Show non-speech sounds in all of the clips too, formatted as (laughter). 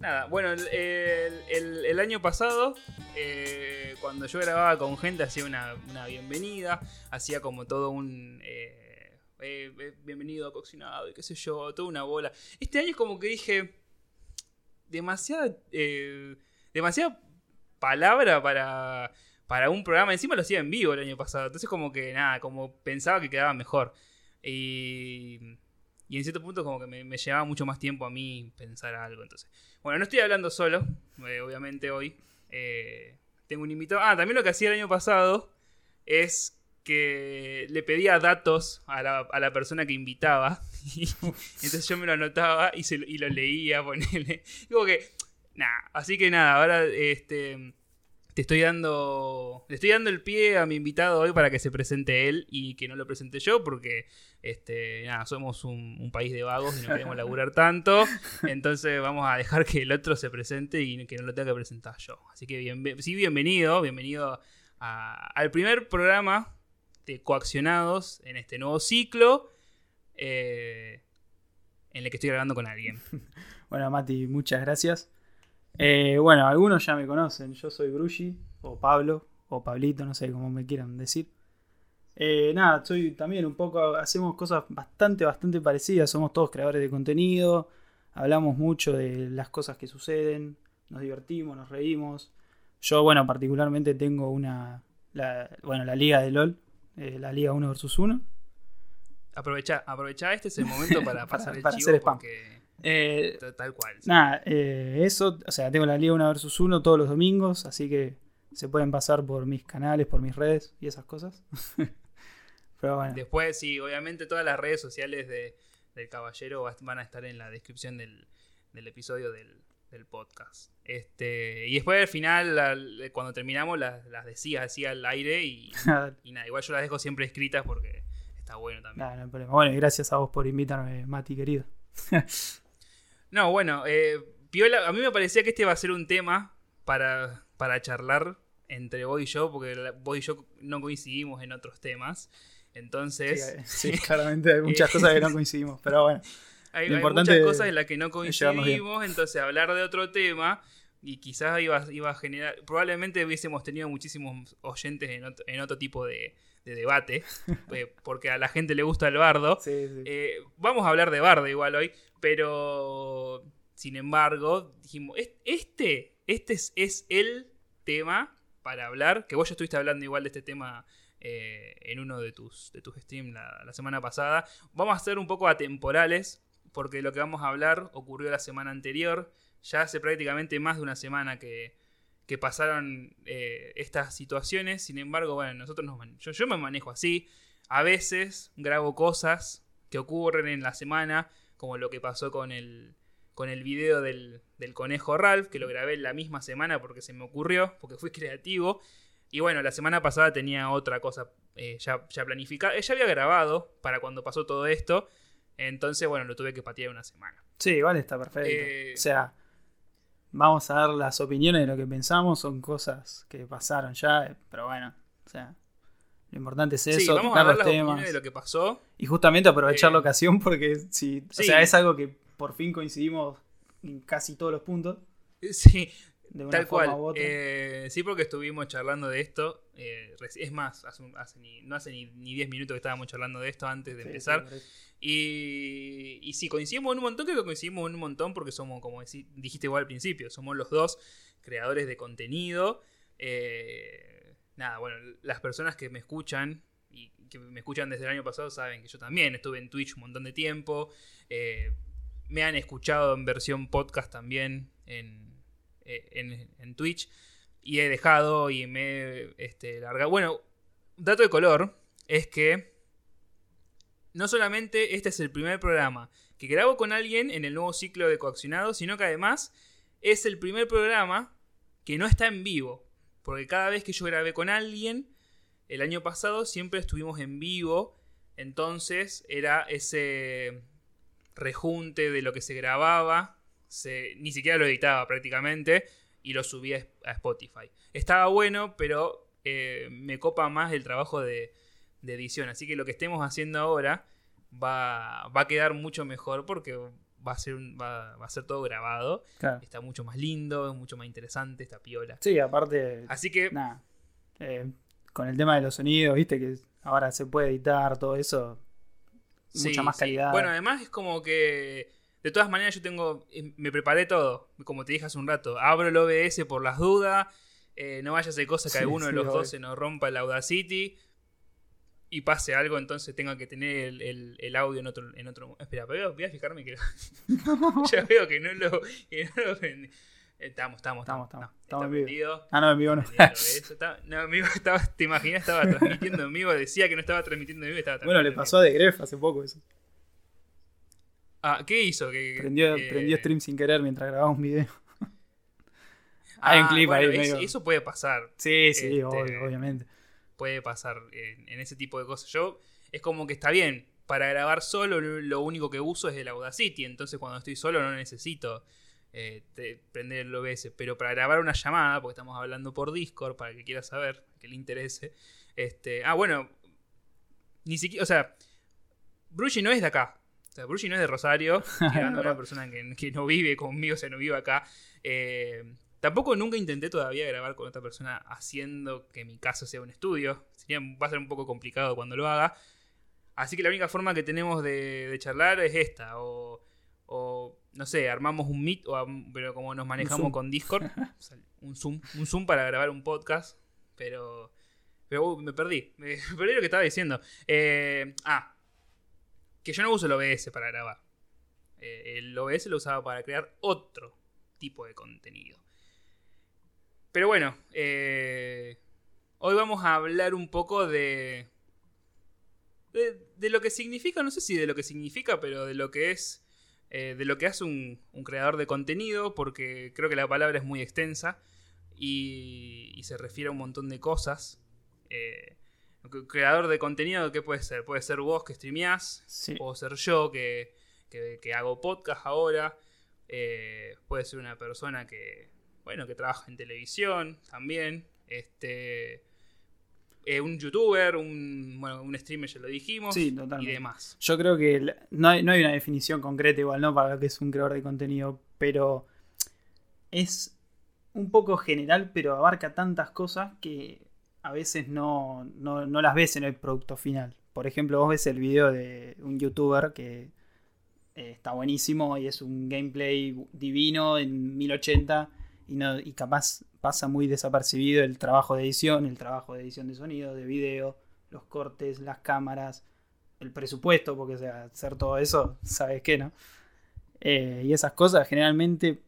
Nada, bueno, el, el- año pasado, eh, cuando yo grababa con gente, hacía una, una bienvenida, hacía como todo un... eh, eh, eh, bienvenido a Cocinado y qué sé yo, toda una bola. Este año es como que dije, demasiada, eh, demasiada palabra para, para un programa. Encima lo hacía en vivo el año pasado, entonces como que nada, como pensaba que quedaba mejor. Y, y en cierto punto como que me, llevaba mucho más tiempo a mí pensar algo. Entonces, bueno, no estoy hablando solo, eh, obviamente hoy. Eh, tengo un invitado. Ah, también lo que hacía el año pasado es que le pedía datos a la, a la persona que invitaba. (laughs) Entonces yo me lo anotaba y, se, y lo leía, (laughs) ponele. Como que, nada, así que nada, ahora este, te estoy dando, le estoy dando el pie a mi invitado hoy para que se presente él y que no lo presente yo porque, este, nada, somos un, país de vagos y no queremos laburar tanto. Entonces vamos a dejar que el otro se presente y que no lo tenga que presentar yo. Así que bien, sí, bienvenido, bienvenido al primer programa de coaccionados en este nuevo ciclo eh, en el que estoy grabando con alguien. (laughs) Bueno, Mati, muchas gracias. Eh, bueno, algunos ya me conocen. Yo soy Brugi, o Pablo, o Pablito, no sé cómo me quieran decir. Eh, nada, soy también un poco. Hacemos cosas bastante, bastante parecidas. Somos todos creadores de contenido. Hablamos mucho de las cosas que suceden. Nos divertimos, nos reímos. Yo, bueno, particularmente tengo una. La, bueno, la liga de LOL. eh, la liga 1 vs 1. Aprovecha, aprovecha este es el momento para (laughs) Para- pasar el para chivo hacer spam. porque Eh, ta- tal cual. sí. Nada, eh, eso, o sea, tengo la Liga 1 vs 1 todos los domingos, así que se pueden pasar por mis canales, por mis redes y esas cosas. (laughs) Pero bueno, Después, sí, obviamente todas las redes sociales de, del caballero va- van a estar en la descripción del, del episodio del, del podcast. Este, y después al final, al- cuando terminamos, las, las decía así al aire y, nada, (laughs) y nada, igual yo las dejo siempre escritas porque está bueno también. no hay problema. Bueno, y gracias a vos por invitarme, Mati, querido. (laughs) No, bueno, eh, Piola, a mí me parecía que este iba a ser un tema para, para charlar entre vos y yo, porque vos y yo no coincidimos en otros temas. Entonces, Sí, eh, sí, (laughs) claramente hay muchas cosas que no (laughs) coincidimos, pero bueno. hay, lo hay importante muchas cosas en las que no coincidimos, entonces hablar de otro tema y quizás iba, iba a generar, probablemente hubiésemos tenido muchísimos oyentes en otro, en otro tipo de, de debate, (laughs) eh, porque a la gente le gusta el bardo. Sí, sí. Eh, vamos a hablar de Bardo igual hoy, pero sin embargo, dijimos, "Es- este, este es, es el tema para hablar, que vos ya estuviste hablando igual de este tema eh, en uno de tus, de tus streams la, semana pasada. Vamos a ser un poco atemporales, porque lo que vamos a hablar ocurrió la semana anterior, ya hace prácticamente más de una semana que, que pasaron eh, estas situaciones, sin embargo, bueno, nosotros nos yo, yo me manejo así, a veces grabo cosas que ocurren en la semana, como lo que pasó con el, con el video del, del conejo Ralph, que lo grabé la misma semana porque se me ocurrió, porque fui (laughs) creativo. Y bueno, la semana pasada tenía otra cosa eh, ya, ya planificada. Eh, ya había grabado para cuando pasó todo esto. Entonces, bueno, lo tuve que patear una semana. Sí, igual está perfecto. Eh, O sea, vamos a dar las opiniones de lo que pensamos, son cosas que pasaron ya, eh, pero bueno, o sea, lo importante es sí, eso, a dar los las temas. de lo que pasó. Y justamente aprovechar Eh, la ocasión porque si, sí. o sea, es algo que por fin coincidimos en casi todos los puntos. (laughs) Sí, De una Tal forma cual. u otra. Eh, sí, porque estuvimos charlando de esto. eh, es más, hace, un- hace ni- no hace ni, ni 10 minutos que estábamos charlando de esto antes de Sí, empezar. sí. Y, y sí, coincidimos en un montón, creo que coincidimos en un montón porque somos, como decí- dijiste igual al principio, somos los dos creadores de contenido. Eh, nada, bueno, las personas que me escuchan y que me escuchan desde el año pasado saben que yo también estuve en Twitch un montón de tiempo. eh, me han escuchado en versión podcast también en, en, en Twitch. Y he dejado y me este, largado. Bueno, dato de color es que no solamente este es el primer programa que grabo con alguien en el nuevo ciclo de coaccionados, sino que además es el primer programa que no está en vivo. Porque cada vez que yo grabé con alguien, el año pasado siempre estuvimos en vivo. Entonces era ese rejunte de lo que se grababa. Se, ni siquiera lo editaba prácticamente. Y lo subía a Spotify. Estaba bueno, pero eh, me copa más el trabajo de, de edición. Así que lo que estemos haciendo ahora va, va a quedar mucho mejor porque va a ser, un- va, va a ser todo grabado. Claro. Está mucho más lindo, es mucho más interesante, está piola. Sí, aparte, Así que, nada. eh, con el tema de los sonidos, viste que ahora se puede editar todo eso. sí, mucha más sí. calidad. Bueno, además es como que, de todas maneras, yo tengo, eh, me preparé todo, como te dije hace un rato. Abro el OBS por las dudas, eh, no vaya a ser cosa que Sí, alguno de los obvio. dos se nos rompa el Audacity y pase algo, entonces tenga que tener el, el- el audio en otro, en otro. Espera, voy a, voy a fijarme que (laughs) ya veo que no lo, que no lo prendí. Eh, Estamos, estamos, Estamos, estamos. no, Estamos en vivo. Ah, no, en vivo no. No, amigo, (laughs) estaba, te imaginas, estaba transmitiendo en vivo, decía que no estaba transmitiendo en vivo, estaba bueno, le en pasó a De Gref hace poco eso. Ah, ¿qué hizo? Prendió, prendió stream sin querer mientras grababa un video. Ah, (laughs) Hay un clip bueno, ahí es- medio- Eso puede pasar. Sí, sí, Este- obvio, obviamente. puede pasar en, en ese tipo de cosas. Yo es como que está bien, para grabar solo lo, único que uso es el Audacity, entonces cuando estoy solo no necesito eh, te- prender el OBS, pero para grabar una llamada, porque estamos hablando por Discord, para el que quiera saber, que le interese, este, ah, bueno, ni siquiera, o sea, Brucey no es de acá. O sea, no es de Rosario, (laughs) a una persona que, que no vive conmigo, o sea, no vive acá. Eh, tampoco nunca intenté todavía grabar con otra persona haciendo que mi casa sea un estudio. Sería, va a ser un poco complicado cuando lo haga. Así que la única forma que tenemos de, de charlar es esta. O, o, no sé, armamos un Meet, o pero como nos manejamos con Discord, (laughs) un Zoom, un Zoom para grabar un podcast. Pero, pero uh, me perdí. Me (laughs) perdí lo que estaba diciendo. Eh, ah, que yo no uso el OBS para grabar. Eh, el OBS lo usaba para crear otro tipo de contenido. Pero bueno, eh, hoy vamos a hablar un poco de, de. de lo que significa, no sé si de lo que significa, pero de lo que es. eh, de lo que hace un, creador de contenido, porque creo que la palabra es muy extensa y, y se refiere a un montón de cosas. Eh, creador de contenido, ¿qué puede ser? Puede ser vos que streameás, Sí. Puedo ser yo que, que- que hago podcast ahora. Eh, puede ser una persona que, bueno, que trabaja en televisión también. Este, eh, un youtuber, un, bueno, un streamer, ya lo dijimos. Sí, y demás. Yo creo que no hay, no hay una definición concreta igual, ¿no? Para lo que es un creador de contenido, pero es un poco general, pero abarca tantas cosas que a veces no, no, no las ves en el producto final. Por ejemplo, vos ves el video de un youtuber que eh, está buenísimo y es un gameplay divino en 1080 y, no, y capaz pasa muy desapercibido el trabajo de edición, el trabajo de edición de sonido, de video, los cortes, las cámaras, el presupuesto, porque sea, hacer todo eso, ¿sabes qué, no? Eh, y esas cosas generalmente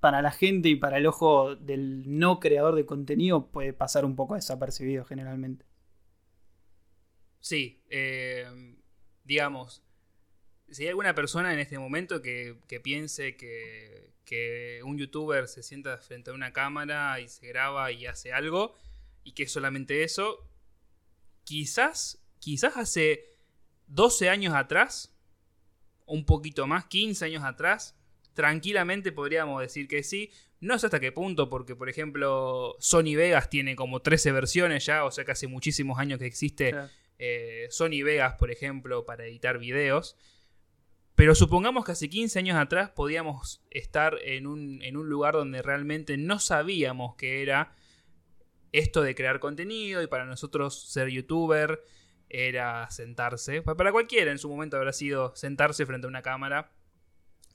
para la gente y para el ojo del no creador de contenido puede pasar un poco desapercibido generalmente. Sí, eh, digamos, si hay alguna persona en este momento que, que piense que, que un youtuber se sienta frente a una cámara y se graba y hace algo, y que es solamente eso, quizás, quizás hace 12 años atrás, un poquito más, 15 años atrás, tranquilamente podríamos decir que sí. No sé hasta qué punto, porque por ejemplo Sony Vegas tiene como 13 versiones ya, o sea que hace muchísimos años que existe eh, Sony Vegas, por ejemplo, para editar videos. Pero supongamos que hace 15 años atrás podíamos estar en un, en un lugar donde realmente no sabíamos que era esto de crear contenido y para nosotros ser youtuber era sentarse, pa- para cualquiera en su momento habrá sido sentarse frente a una cámara,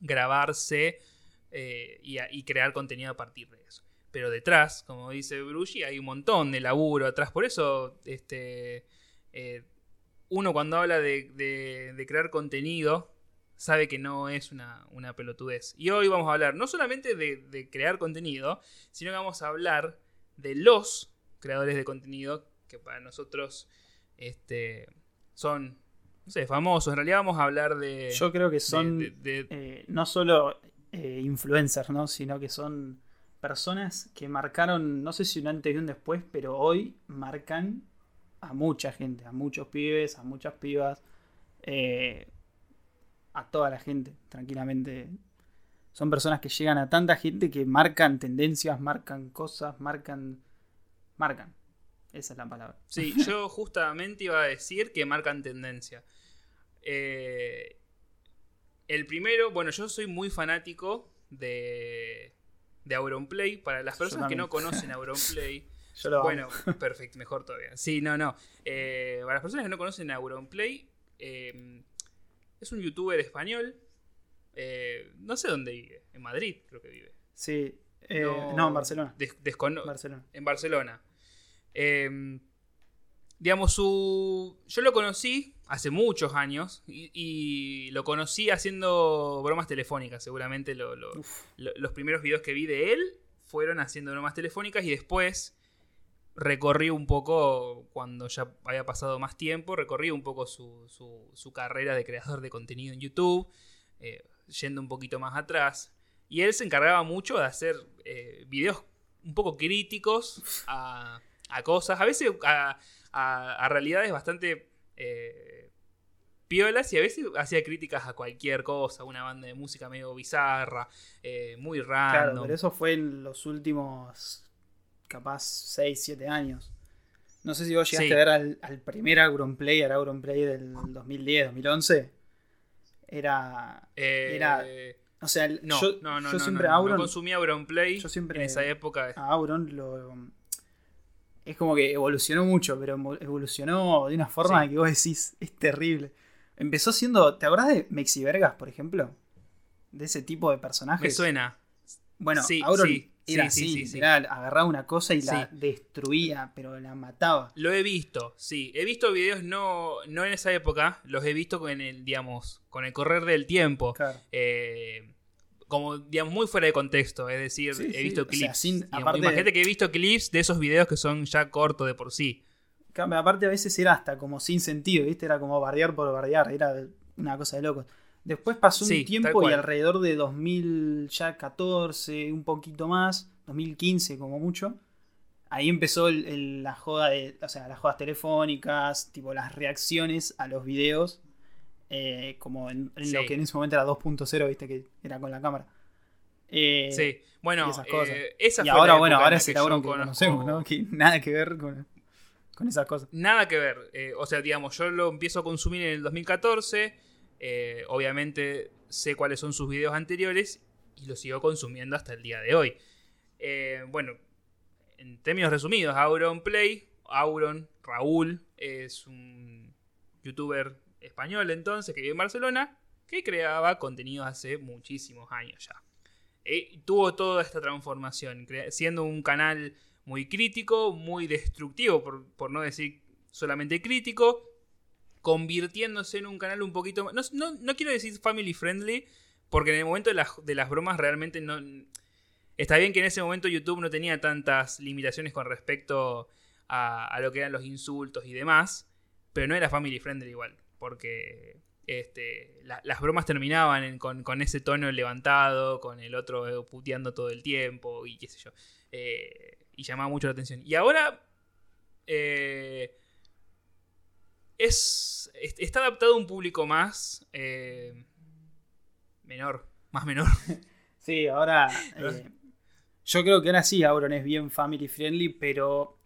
grabarse eh, y, crear contenido a partir de eso. Pero detrás, como dice Brugi, hay un montón de laburo atrás. Por eso, este, eh, uno cuando habla de, crear contenido, sabe que no es una, una pelotudez. Y hoy vamos a hablar no solamente de, de crear contenido, sino que vamos a hablar de los creadores de contenido que para nosotros este, son, no sé, famosos. En realidad vamos a hablar de... Yo creo que de- son de- de- eh, no solo eh, influencers, ¿no? Sino que son personas que marcaron, no sé si un antes y un después, pero hoy marcan a mucha gente, a muchos pibes, a muchas pibas, eh, a toda la gente, tranquilamente. Son personas que llegan a tanta gente que marcan tendencias, marcan cosas, marcan... Marcan. Esa es la palabra. Sí, (laughs) yo justamente iba a decir que marcan tendencia. Eh, El primero, bueno, yo soy muy fanático de, de Auronplay. Para las personas que no conocen Auronplay, (laughs) Yo lo bueno, perfecto, mejor todavía. Sí, no, no. Eh, para las personas que no conocen Auronplay, eh, es un youtuber español. eh, no sé dónde vive. En Madrid, creo que vive. Sí. eh, no, en Barcelona. Des- Barcelona. en Barcelona. Eh, digamos, su. Yo lo conocí hace muchos años y, y lo conocí haciendo bromas telefónicas. Seguramente lo- lo- Uf. lo- los primeros videos que vi de él fueron haciendo bromas telefónicas y después recorrí un poco, cuando ya había pasado más tiempo, recorrí un poco su, su- su carrera de creador de contenido en YouTube, eh, yendo un poquito más atrás. Y él se encargaba mucho de hacer eh, videos un poco críticos a, a cosas, a veces a, a- a realidades bastante eh, piolas y a veces hacía críticas a cualquier cosa, una banda de música medio bizarra, eh, muy Claro, random. pero eso fue en los últimos, capaz, 6, 7 años. No sé si vos llegaste Sí. a ver al, al primer Auronplay, al Auronplay del 2010, 2011. Era. Eh, era- O sea, no, yo, no, no, yo no, siempre no, Auron, no consumía Auronplay yo siempre- en esa época. a Auron lo. Es como que evolucionó mucho, pero evolucionó de una forma Sí. que vos decís, es terrible. Empezó siendo. ¿Te acordás de Mexi Vergas, por ejemplo? De ese tipo de personajes. Me suena. Bueno, Sí, Auron sí, era sí, sí, así, agarraba una cosa y la destruía, pero la mataba. Lo he visto, sí. He visto videos no, no en esa época, los he visto con el, digamos, con el correr del tiempo. Claro. eh, como, digamos, muy fuera de contexto. Es decir, Sí, he sí, visto o sea, clips. sin- digamos. aparte- Imagínate que he visto clips de esos videos que son ya cortos de por sí. Aparte a veces era hasta como sin sentido, ¿viste? Era como bardear por bardear, era una cosa de locos. Después pasó un Sí, tiempo y alrededor de 2014, un poquito más, 2015 como mucho, ahí empezó el- el- la joda de, o sea, las jodas telefónicas, tipo las reacciones a los videos, eh, como en, en lo que en ese momento era 2.0, ¿viste? Que era con la cámara. Eh, Sí, bueno, y esas cosas. eh, esa y fue ahora, bueno, ahora es el Auron que conocemos, ¿no? Que (laughs) nada que ver con, con esas cosas. Nada que ver. o sea, digamos, yo lo empiezo a consumir en el 2014. eh, obviamente sé cuáles son sus videos anteriores y los sigo consumiendo hasta el día de hoy. Bueno, en términos resumidos, Auron Play, Auron Raúl es un youtuber español entonces que vive en Barcelona que creaba contenido hace muchísimos años ya. Eh, tuvo toda esta transformación, siendo un canal muy crítico, muy destructivo, por, por no decir solamente crítico, convirtiéndose en un canal un poquito más... No, no- no quiero decir family friendly, porque en el momento de las, de las bromas realmente no... Está bien que en ese momento YouTube no tenía tantas limitaciones con respecto a, a lo que eran los insultos y demás, pero no era family friendly igual, porque este, la- las bromas terminaban en- con, con ese tono levantado, con el otro eh, puteando todo el tiempo y qué sé yo. Eh, y llamaba mucho la atención. Y ahora eh, es, es- está adaptado a un público más eh, menor, más menor. (laughs) Sí, ahora. (laughs) yo creo que ahora sí, Auron es bien family friendly, pero.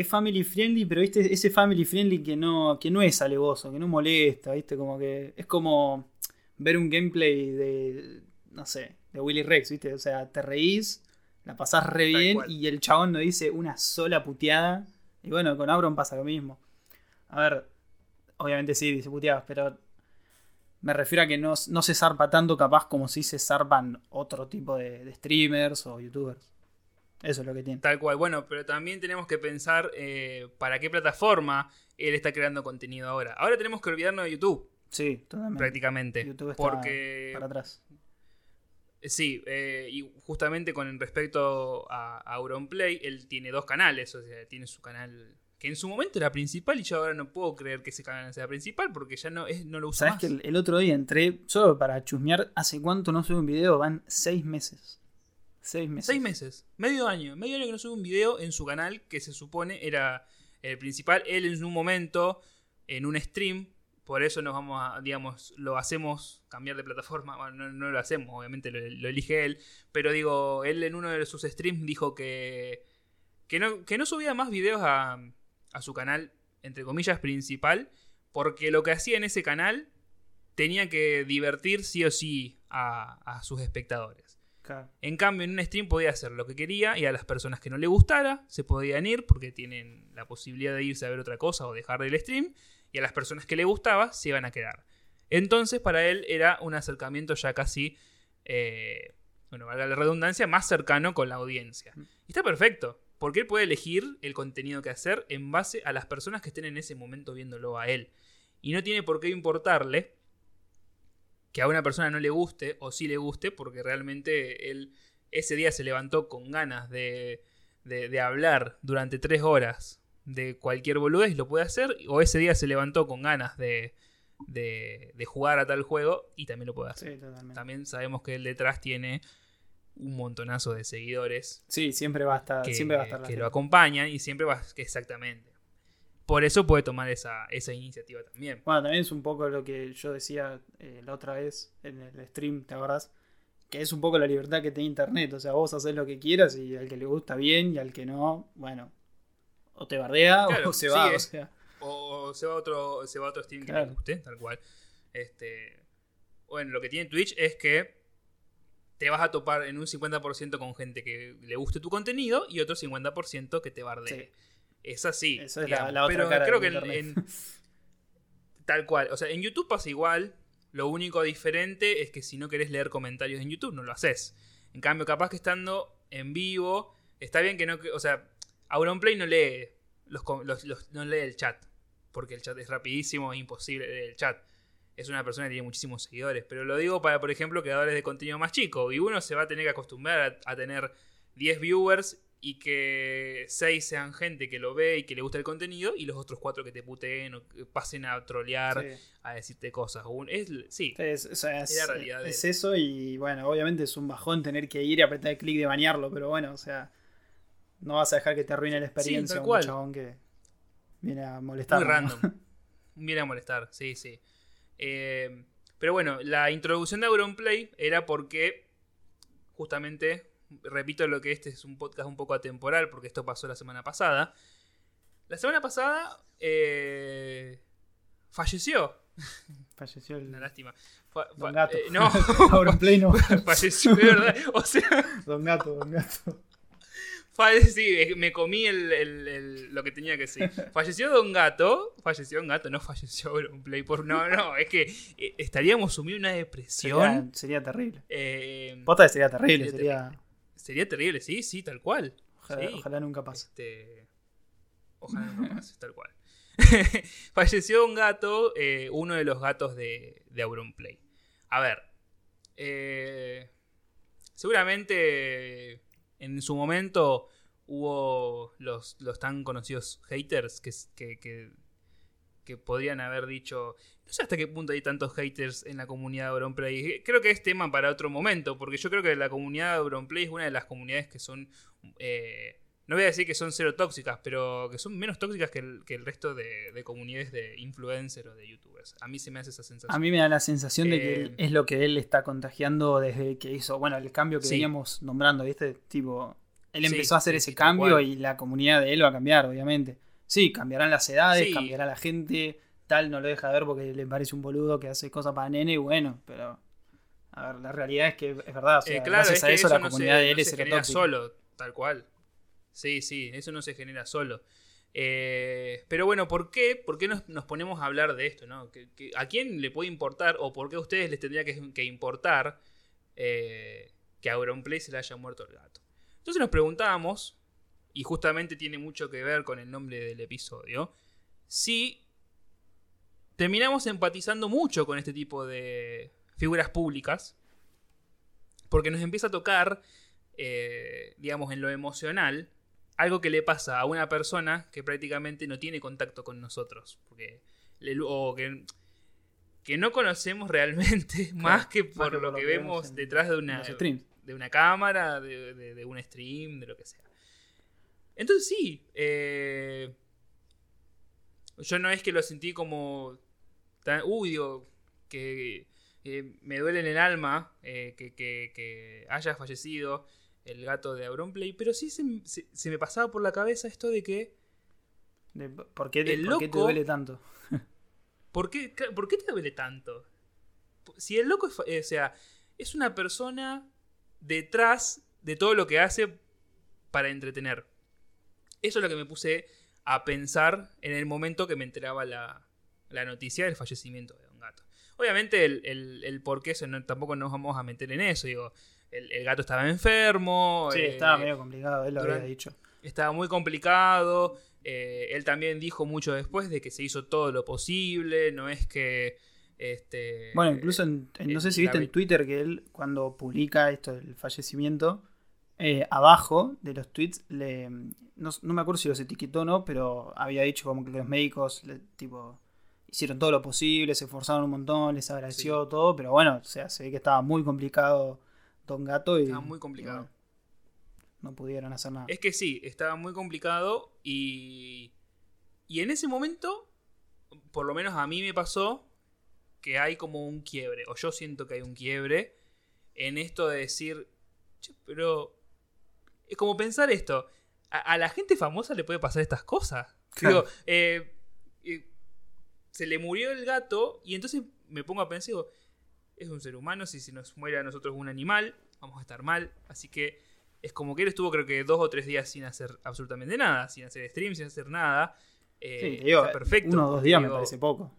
Es family friendly, pero viste, ese family friendly que no, que no es alevoso, que no molesta, viste, como que. Es como ver un gameplay de. No sé, de Willy Rex, viste. O sea, te reís, la pasás re Tal bien cual. y el chabón no dice una sola puteada. Y bueno, con Auron pasa lo mismo. A ver, obviamente sí, dice puteadas, pero me refiero a que no, no se zarpa tanto capaz como si se zarpan otro tipo de, de streamers o youtubers. Eso es lo que tiene. Tal cual, bueno, pero también tenemos que pensar eh, para qué plataforma él está creando contenido ahora. Ahora tenemos que olvidarnos de YouTube, Sí, totalmente. prácticamente. YouTube está porque para atrás. Sí, eh, y justamente con respecto a, a Auronplay, él tiene dos canales, o sea, tiene su canal que en su momento era principal y yo ahora no puedo creer que ese canal sea principal porque ya no, es, no lo usa ¿Sabes más. que el, el otro día entré, solo para chusmear, hace cuánto no sube un video? Van seis meses. Seis meses. Seis meses, medio año, medio año que no sube un video en su canal que se supone era el principal. Él en un momento, en un stream, por eso nos vamos a, digamos, lo hacemos cambiar de plataforma. Bueno, no, no lo hacemos, obviamente lo, lo elige él. Pero digo, él en uno de sus streams dijo que, que, no, que no subía más videos a, a su canal, entre comillas, principal, porque lo que hacía en ese canal tenía que divertir sí o sí a, a sus espectadores. Claro. En cambio, en un stream podía hacer lo que quería y a las personas que no le gustara se podían ir porque tienen la posibilidad de irse a ver otra cosa o dejar del stream. Y a las personas que le gustaba se iban a quedar. Entonces, para él era un acercamiento ya casi, eh, bueno, valga la redundancia, más cercano con la audiencia. Y está perfecto, porque él puede elegir el contenido que hacer en base a las personas que estén en ese momento viéndolo a él. Y no tiene por qué importarle que a una persona no le guste o sí le guste, porque realmente él ese día se levantó con ganas de, de, de hablar durante tres horas de cualquier boludez, lo puede hacer, o ese día se levantó con ganas de, de, de jugar a tal juego y también lo puede hacer. Sí, totalmente. También sabemos que él detrás tiene un montonazo de seguidores Sí, siempre va a estar, que, siempre va a estar que gente. lo acompañan y siempre va exactamente. Por eso puede tomar esa, esa iniciativa también. Bueno, también es un poco lo que yo decía eh, la otra vez en el stream, ¿te acordás? Que es un poco la libertad que tiene internet. O sea, vos haces lo que quieras y al que le gusta bien y al que no, bueno, o te bardea Claro, (laughs) o se sí, va. O es- sea, O se va a otro, se va a otro stream que le guste, tal cual. Este, bueno, lo que tiene Twitch es que te vas a topar en un 50% con gente que le guste tu contenido y otro 50% que te bardee. Sí. Es así. Eso es la- digamos. la otra Pero cara creo que en, tal cual. O sea, en YouTube pasa igual. Lo único diferente es que si no querés leer comentarios en YouTube, no lo haces. En cambio, capaz que estando en vivo, está bien que no. O sea, Auronplay no lee los, com- los- los- no lee el chat. Porque el chat es rapidísimo, es imposible leer el chat. Es una persona que tiene muchísimos seguidores. Pero lo digo para, por ejemplo, creadores de contenido más chico. Y uno se va a tener que acostumbrar a, a tener 10 viewers y que 6 sean gente que lo ve y que le gusta el contenido. Y los otros 4 que te puteen o que pasen a trolear, sí. a decirte cosas. Es, sí, Es, o sea, es- Es la realidad de- es eso y bueno, obviamente es un bajón tener que ir y apretar el clic de banearlo, pero bueno, o sea, no vas a dejar que te arruine la experiencia tal un cual. chabón que viene a molestar. muy random. (laughs) Viene a molestar, sí, sí. Eh, pero bueno, la introducción de Auronplay era porque, justamente, repito lo que este es un podcast un poco atemporal, porque esto pasó la semana pasada. La semana pasada eh, falleció. Falleció el Una lástima. Fa- Don Gato. eh, no, (laughs) Auronplay no. (laughs) falleció, de verdad. O sea, Don Gato, Don Gato. Sí, me comí el, el- el- lo que tenía que decir. Falleció Don Gato. Falleció Don Gato, no falleció Auronplay. Por, no, no, es que eh, estaríamos sumidos en una depresión. Sería, sería terrible. eh, Posta que sería terrible, Sería sería. Sería terrible, sí, sí, tal cual. Ojalá, Sí. ojalá nunca pase. Este, ojalá no pase, tal cual. (laughs) Falleció un gato, eh, uno de los gatos de, de Auronplay. A ver, eh, seguramente en su momento hubo los, los tan conocidos haters que, que, que, que podrían haber dicho, no sé hasta qué punto hay tantos haters en la comunidad de Auronplay. Creo que es tema para otro momento, porque yo creo que la comunidad de Auronplay es una de las comunidades que son... eh, no voy a decir que son cero tóxicas, pero que son menos tóxicas que el, que el resto de, de comunidades de influencers o de youtubers. A mí se me hace esa sensación. A mí me da la sensación de que Eh, es lo que él está contagiando desde que hizo, bueno, el cambio que Sí. veníamos nombrando, ¿viste? Tipo, él Sí, empezó a hacer sí, ese cambio cual. y la comunidad de él va a cambiar, obviamente. Sí, cambiarán las edades, Sí. cambiará la gente, tal no lo deja ver porque le parece un boludo que hace cosas para nene y bueno, pero... A ver, la realidad es que es verdad, o sea, Eh, claro, gracias es a eso, eso la no comunidad se, de él no se genera solo, tal cual. Sí, sí, eso no se genera solo. Eh, pero bueno, ¿por qué? ¿Por qué nos, nos ponemos a hablar de esto? ¿no? ¿Que- que- ¿A quién le puede importar o por qué a ustedes les tendría que, que importar eh, que a Auronplay se le haya muerto el gato? Entonces nos preguntábamos, y justamente tiene mucho que ver con el nombre del episodio, si terminamos empatizando mucho con este tipo de figuras públicas, porque nos empieza a tocar, eh, digamos, en lo emocional, algo que le pasa a una persona que prácticamente no tiene contacto con nosotros, porque o que, que no conocemos realmente, (laughs) más que por, lo, que, vemos en- detrás de una, de una cámara, de, de- de un stream, de lo que sea. Entonces sí, eh, yo no es que lo sentí como, tan, uy, digo, que eh, me duele en el alma eh, que, que- que haya fallecido el gato de Auronplay, pero sí se, se- se me pasaba por la cabeza esto de que, De- ¿Por qué te, El por qué te loco- duele tanto? (laughs) ¿por qué, ¿por qué te duele tanto? si el loco es, o sea, es una persona detrás de todo lo que hace para entretener. Eso es lo que me puse a pensar en el momento que me enteraba la, la noticia del fallecimiento de Don Gato. Obviamente el, el, el por qué, no- tampoco nos vamos a meter en eso. Digo, el, el gato estaba enfermo. Sí, eh, estaba medio complicado, él lo durante- había dicho. estaba muy complicado. eh, él también dijo mucho después de que se hizo todo lo posible. No es que. Este, Bueno, incluso en- en- no eh, sé si viste en Twitter que él, cuando publica esto del fallecimiento, eh, abajo de los tweets, le, no, no me acuerdo si los etiquetó o no, pero había dicho como que los médicos le- tipo hicieron todo lo posible, se esforzaron un montón, les agradeció todo, pero bueno, o sea, se ve que estaba muy complicado Don Gato y Estaba muy complicado. bueno, no pudieron hacer nada. Es que sí, estaba muy complicado y. Y en ese momento, por lo menos a mí me pasó que hay como un quiebre, o yo siento que hay un quiebre en esto de decir, "Che, pero. Es como pensar esto. A, a la gente famosa le puede pasar estas cosas. Claro. Digo, eh, eh, se le murió el gato y entonces me pongo a pensar, digo, es un ser humano, si se nos muere a nosotros un animal, vamos a estar mal. Así que es como que él estuvo creo que dos o tres días sin hacer absolutamente nada, sin hacer stream, sin hacer nada. Eh, Sí, te digo, está perfecto. uno o dos días me parece poco.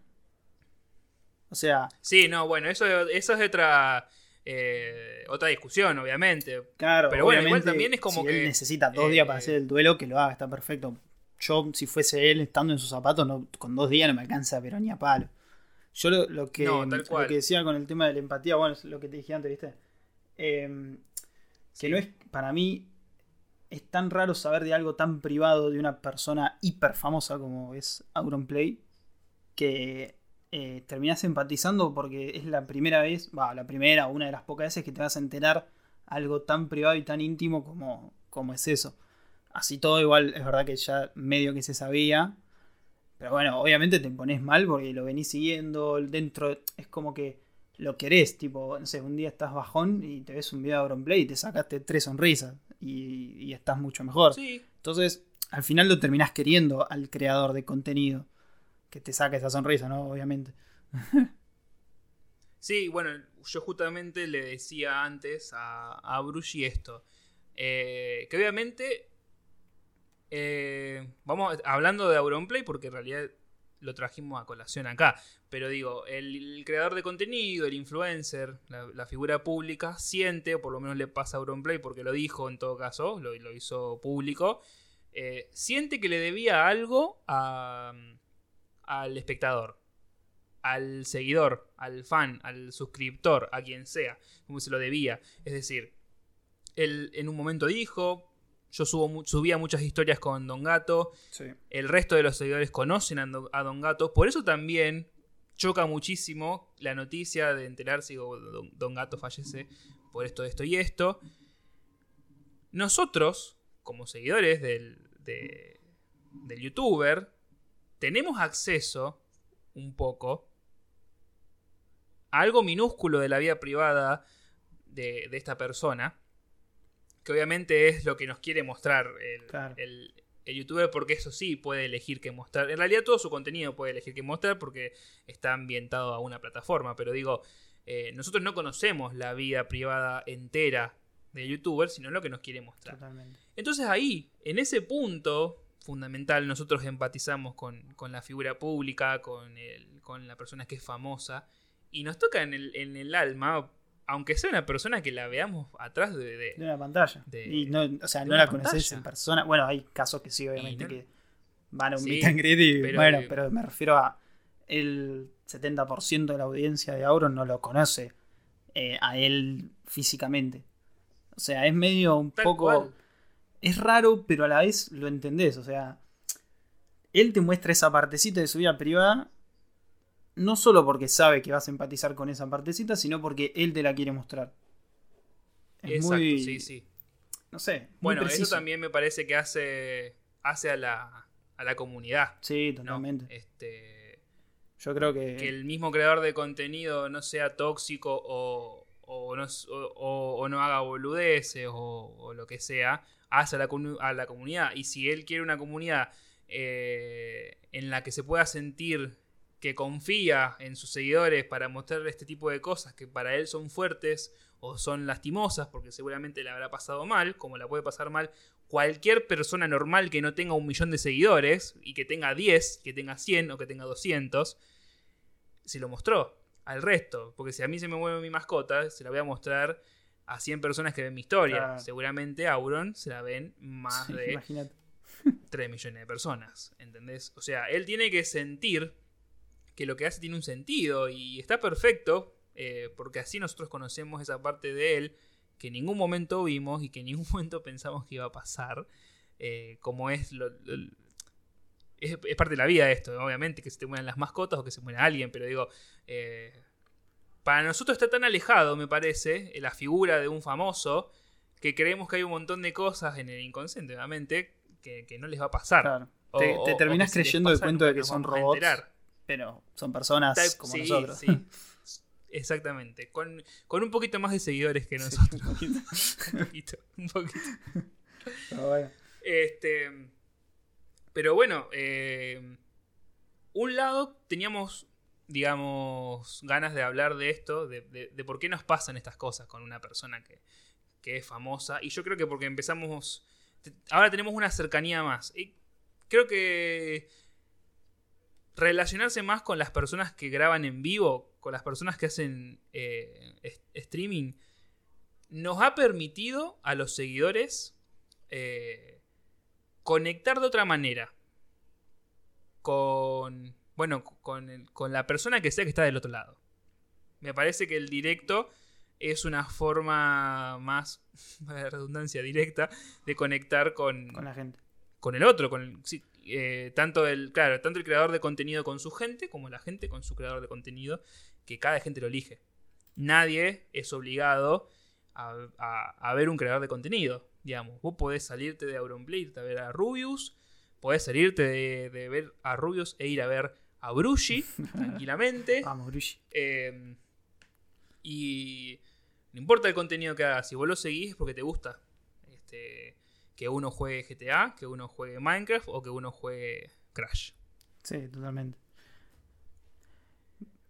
O sea, Sí, no, bueno, eso, eso es otra, eh, otra discusión, obviamente. Claro, Pero bueno, igual también es como si que, él necesita dos eh, días para hacer el duelo, que lo haga, está perfecto. Yo, si fuese él estando en sus zapatos, no, con dos días no me alcanza, pero ni a palo. Yo lo, lo que, No, lo que decía con el tema de la empatía, bueno, es lo que te dije antes, ¿viste? Eh, que Sí. no es, para mí, es tan raro saber de algo tan privado de una persona hiper famosa como es Auronplay, que eh, terminás empatizando porque es la primera vez, va, la primera o una de las pocas veces que te vas a enterar algo tan privado y tan íntimo como, como es eso. Así todo igual es verdad que ya medio que se sabía. Pero bueno, obviamente te pones mal porque lo venís siguiendo dentro. Es como que lo querés, tipo, no sé, un día estás bajón y te ves un video de Auronplay y te sacaste tres sonrisas y, y estás mucho mejor. Sí, Entonces, al final lo terminás queriendo al creador de contenido que te saca esa sonrisa, ¿no? Obviamente. Sí, bueno, yo justamente le decía antes a, a Brushi esto. eh, que obviamente. eh, vamos hablando de Auronplay porque en realidad lo trajimos a colación acá. Pero digo, el, creador de contenido, el influencer, la, la figura pública, siente, o por lo menos le pasa a Auronplay porque lo dijo en todo caso, lo, lo hizo público. eh, siente que le debía algo a- al espectador al seguidor, al fan, al suscriptor, a quien sea, como se lo debía. Es decir, él en un momento dijo, yo subo subía muchas historias con Don Gato, Sí. el resto de los seguidores conocen a Don, a Don Gato, por eso también choca muchísimo la noticia de enterarse, digo, Don, Don Gato fallece por esto, esto y esto. Nosotros, como seguidores del, de- del youtuber, tenemos acceso un poco a algo minúsculo de la vida privada de, de esta persona, que obviamente es lo que nos quiere mostrar el, Claro. el- el youtuber, porque eso sí puede elegir qué mostrar. En realidad todo su contenido puede elegir qué mostrar porque está ambientado a una plataforma, pero digo, eh, nosotros no conocemos la vida privada entera del youtuber, sino lo que nos quiere mostrar. Totalmente. Entonces ahí, en ese punto fundamental, nosotros empatizamos con, con la figura pública, con, el- con la persona que es famosa, y nos toca en el, en el alma, aunque sea una persona que la veamos atrás de... de- De una pantalla. de- y no, o sea, no la conoces en persona. Bueno, hay casos que sí, obviamente, no- que van a un Sí, meet and greet y pero- bueno, pero me refiero a el 70% de la audiencia de Auron no lo conoce eh, a él físicamente. O sea, es medio un poco... cual. Es raro, pero a la vez lo entendés. O sea, él te muestra esa partecita de su vida privada. No solo porque sabe que vas a empatizar con esa partecita, sino porque él te la quiere mostrar. Es Exacto, muy. sí, sí. No sé. Bueno, eso también me parece que hace, hace a, la, a la comunidad. Sí, ¿no? totalmente. Este, Yo creo que. que el mismo creador de contenido no sea tóxico o, o no, o- no haga boludeces o, lo que sea, hace a la, a la comunidad. Y si él quiere una comunidad eh, en la que se pueda sentir que confía en sus seguidores para mostrar este tipo de cosas que para él son fuertes o son lastimosas porque seguramente le habrá pasado mal, como la puede pasar mal cualquier persona normal que no tenga un millón de seguidores y que tenga 10, que tenga 100 o que tenga 200, se lo mostró al resto. Porque si a mí se me mueve mi mascota, se la voy a mostrar a 100 personas que ven mi historia. Seguramente Auron se la ven más Sí, de Imagínate. (laughs) 3 millones de personas. ¿Entendés? O sea, él tiene que sentir que lo que hace tiene un sentido y está perfecto, eh, porque así nosotros conocemos esa parte de él que en ningún momento vimos y que en ningún (laughs) momento pensamos que iba a pasar, eh, como es lo, lo- es, es parte de la vida esto, obviamente, que se te mueran las mascotas o que se muera alguien, pero digo, eh, para nosotros está tan alejado, me parece, eh, la figura de un famoso, que creemos que hay un montón de cosas en el inconsciente, obviamente, que, que no les va a pasar. Claro. O- te, o- te o terminás que si les creyendo el cuento de que son robots, pero son personas como sí, nosotros. sí. Exactamente. Con, con un poquito más de seguidores que Sí, nosotros. un poquito. (laughs) un poquito. Un poquito. Pero bueno. Este. Pero bueno, eh, un lado teníamos, digamos, ganas de hablar de esto, de, por qué nos pasan estas cosas con una persona que, que es famosa. Y yo creo que porque empezamos. Ahora tenemos una cercanía más. Y creo que relacionarse más con las personas que graban en vivo, con las personas que hacen eh, streaming, nos ha permitido a los seguidores eh, conectar de otra manera con, bueno, con, el- con la persona que sea que está del otro lado. Me parece que el directo es una forma más, (laughs) de redundancia directa, de conectar con, Con la gente. con el otro, con el- sí, eh, tanto el, claro, tanto el creador de contenido con su gente, como la gente con su creador de contenido, que cada gente lo elige. Nadie es obligado a, a- a ver un creador de contenido. Digamos, vos podés salirte de Auronplay a ver a Rubius, podés salirte de, de ver a Rubius e ir a ver a Brushi (laughs) tranquilamente. Vamos, Grushi. Eh, y no importa el contenido que hagas, si vos lo seguís es porque te gusta. Este, que uno juegue GTA, que uno juegue Minecraft o que uno juegue Crash. Sí, totalmente.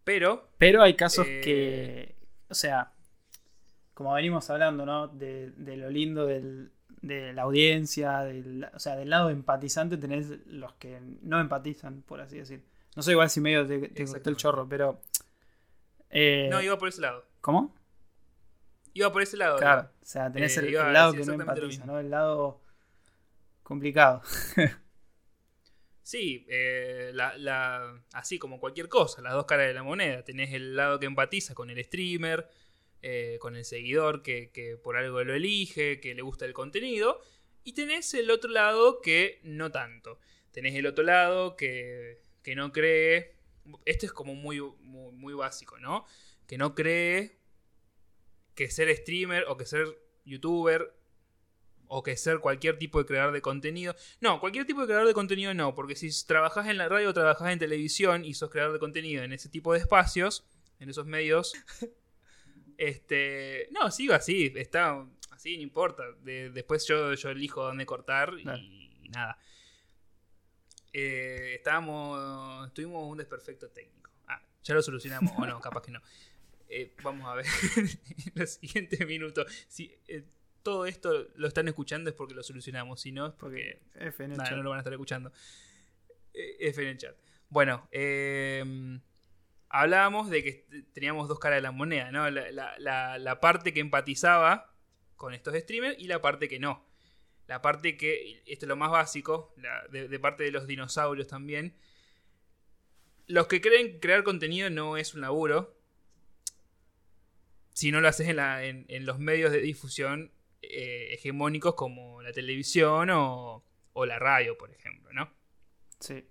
Pero, Pero hay casos Eh, que, o sea, como venimos hablando, ¿no? De, de lo lindo del- de la audiencia, del, o sea, del lado empatizante tenés los que no empatizan, por así decir. No sé igual si medio te, te el chorro, pero... eh, no, iba por ese lado. ¿Cómo? Iba por ese lado. Claro, o sea, tenés Eh, el, lado que no empatiza. ¿no? El lado complicado. (laughs) Sí, eh, la- la- así como cualquier cosa, las dos caras de la moneda. Tenés el lado que empatiza con el streamer, eh, con el seguidor que, por algo lo elige, que le gusta el contenido. Y tenés el otro lado que no tanto. Tenés el otro lado que, que no cree. Esto es como muy, muy, muy básico, ¿no? Que no cree que ser streamer o que ser youtuber o que ser cualquier tipo de creador de contenido. No, cualquier tipo de creador de contenido no, porque si trabajás en la radio o trabajás en televisión y sos creador de contenido en ese tipo de espacios, en esos medios, (laughs) este, no, sigo así, está así, no importa. De- después yo, yo elijo dónde cortar y, Claro. y nada. Eh, estábamos, tuvimos un desperfecto técnico. Ah, ya lo solucionamos, o no, (laughs) capaz que no. Eh, vamos a ver en (laughs) los siguientes minutos. Si eh, todo esto lo están escuchando es porque lo solucionamos, si no es porque F en el nada, chat. no lo van a estar escuchando. Eh, F en el chat. Bueno, eh, hablábamos de que teníamos dos caras de la moneda, ¿no? La, la- la- la parte que empatizaba con estos streamers y la parte que no. La parte que, esto es lo más básico, de, de parte de los dinosaurios también. Los que creen que crear contenido no es un laburo. Si no lo haces en, la- en- en los medios de difusión eh, hegemónicos como la televisión o, o la radio, por ejemplo, ¿no? Sí.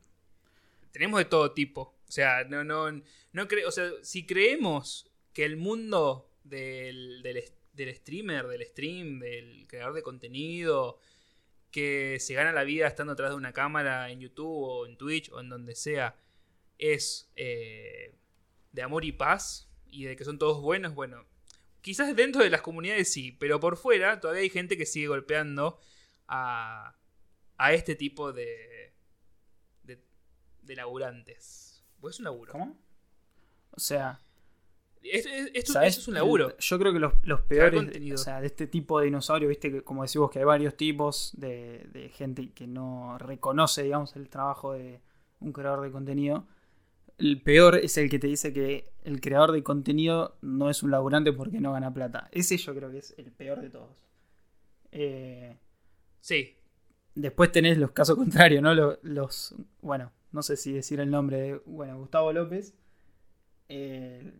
tenemos de todo tipo. O sea, no, no, no cre- o sea, si creemos que el mundo del, del, del streamer, del stream, del creador de contenido, que se gana la vida estando atrás de una cámara en YouTube o en Twitch o en donde sea, es eh, de amor y paz y de que son todos buenos, bueno, quizás dentro de las comunidades sí, pero por fuera todavía hay gente que sigue golpeando a, a este tipo de, de, de laburantes. Pues es un laburo. ¿Cómo? O sea, Es- es- esto, es un laburo. Yo creo que los, los peores, o sea, de este tipo de dinosaurios, viste, que como decimos que hay varios tipos de, de gente que no reconoce, digamos, el trabajo de un creador de contenido. El peor es el que te dice que el creador de contenido no es un laburante porque no gana plata. Ese yo creo que es el peor de todos. Eh, Sí. Después tenés los casos contrarios, ¿no? Los, los- bueno, no sé si decir el nombre de, bueno, Gustavo López. Eh,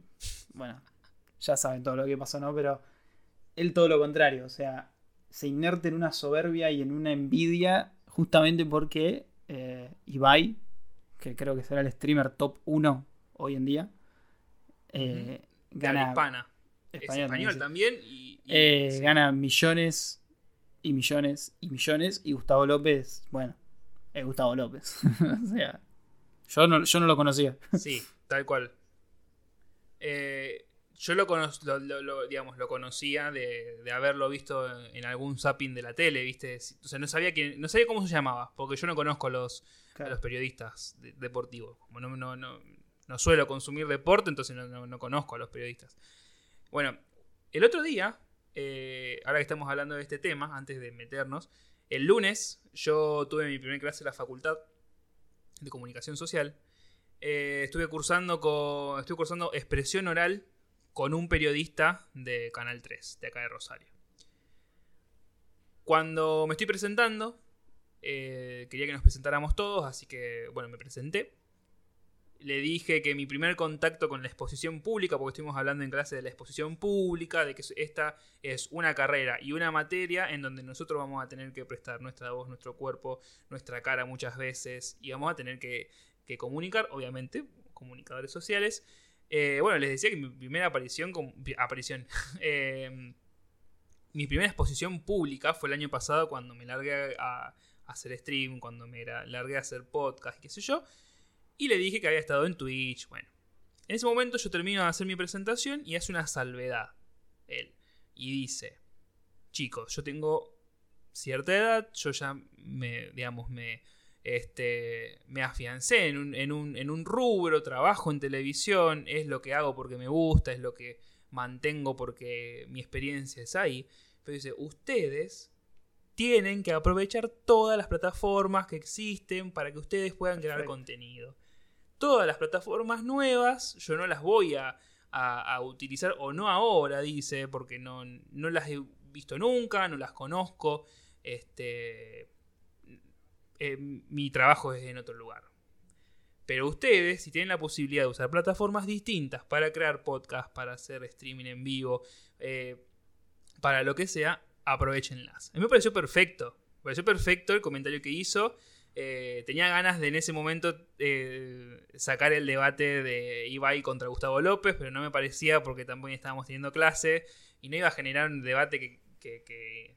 bueno, ya saben todo lo que pasó, ¿no? Pero él todo lo contrario, o sea, se inerte en una soberbia y en una envidia justamente porque eh, Ibai, que creo que será el streamer top 1 hoy en día, eh, gana, hispana. español es español sí. también. Y, y- Eh, sí. gana millones y millones y millones. Y Gustavo López, bueno, es Gustavo López. (laughs) (laughs) o sea, yo no, yo no lo conocía. Sí, tal cual. Eh, yo lo, cono- lo, lo- lo- digamos, lo conocía de, de haberlo visto en algún zapping de la tele, ¿viste? O sea, no sabía, quién, no sabía cómo se llamaba, porque yo no conozco a los, a los periodistas de- deportivos. Como no, no, no, no suelo consumir deporte, entonces no, no- no conozco a los periodistas. Bueno, el otro día, eh, ahora que estamos hablando de este tema, antes de meternos, el lunes yo tuve mi primera clase en la facultad de comunicación social. Eh, estuve cursando con. Estuve cursando expresión oral con un periodista de Canal 3, de acá de Rosario. Cuando me estoy presentando, eh, quería que nos presentáramos todos, así que bueno, me presenté. Le dije que mi primer contacto con la exposición pública, porque estuvimos hablando en clase de la exposición pública, de que esta es una carrera y una materia en donde nosotros vamos a tener que prestar nuestra voz, nuestro cuerpo, nuestra cara muchas veces y vamos a tener que, que comunicar, obviamente, comunicadores sociales. Eh, bueno, les decía que mi primera aparición, como- aparición, (laughs) eh, mi primera exposición pública fue el año pasado cuando me largué a, hacer stream, cuando me largué a hacer podcast, qué sé yo. Y le dije que había estado en Twitch. Bueno, en ese momento yo termino de hacer mi presentación y hace una salvedad. Él. Y dice, chicos, yo tengo cierta edad, yo ya me, digamos, me, este, me afiancé en un, en, un, en un rubro, trabajo en televisión, es lo que hago porque me gusta, es lo que mantengo porque mi experiencia es ahí. Pero dice, ustedes tienen que aprovechar todas las plataformas que existen para que ustedes puedan crear Perfecto. contenido. Todas las plataformas nuevas, yo no las voy a, a- utilizar, o no ahora, dice, porque no, no las he visto nunca, no las conozco. Este, eh, mi trabajo es en otro lugar. Pero ustedes, si tienen la posibilidad de usar plataformas distintas para crear podcast, para hacer streaming en vivo, eh, para lo que sea, aprovechenlas. A mí me pareció perfecto. Me pareció perfecto el comentario que hizo. Eh, tenía ganas de en ese momento eh, sacar el debate de Ibai contra Gustavo López, pero no me parecía porque también estábamos teniendo clase y no iba a generar un debate que, que, que-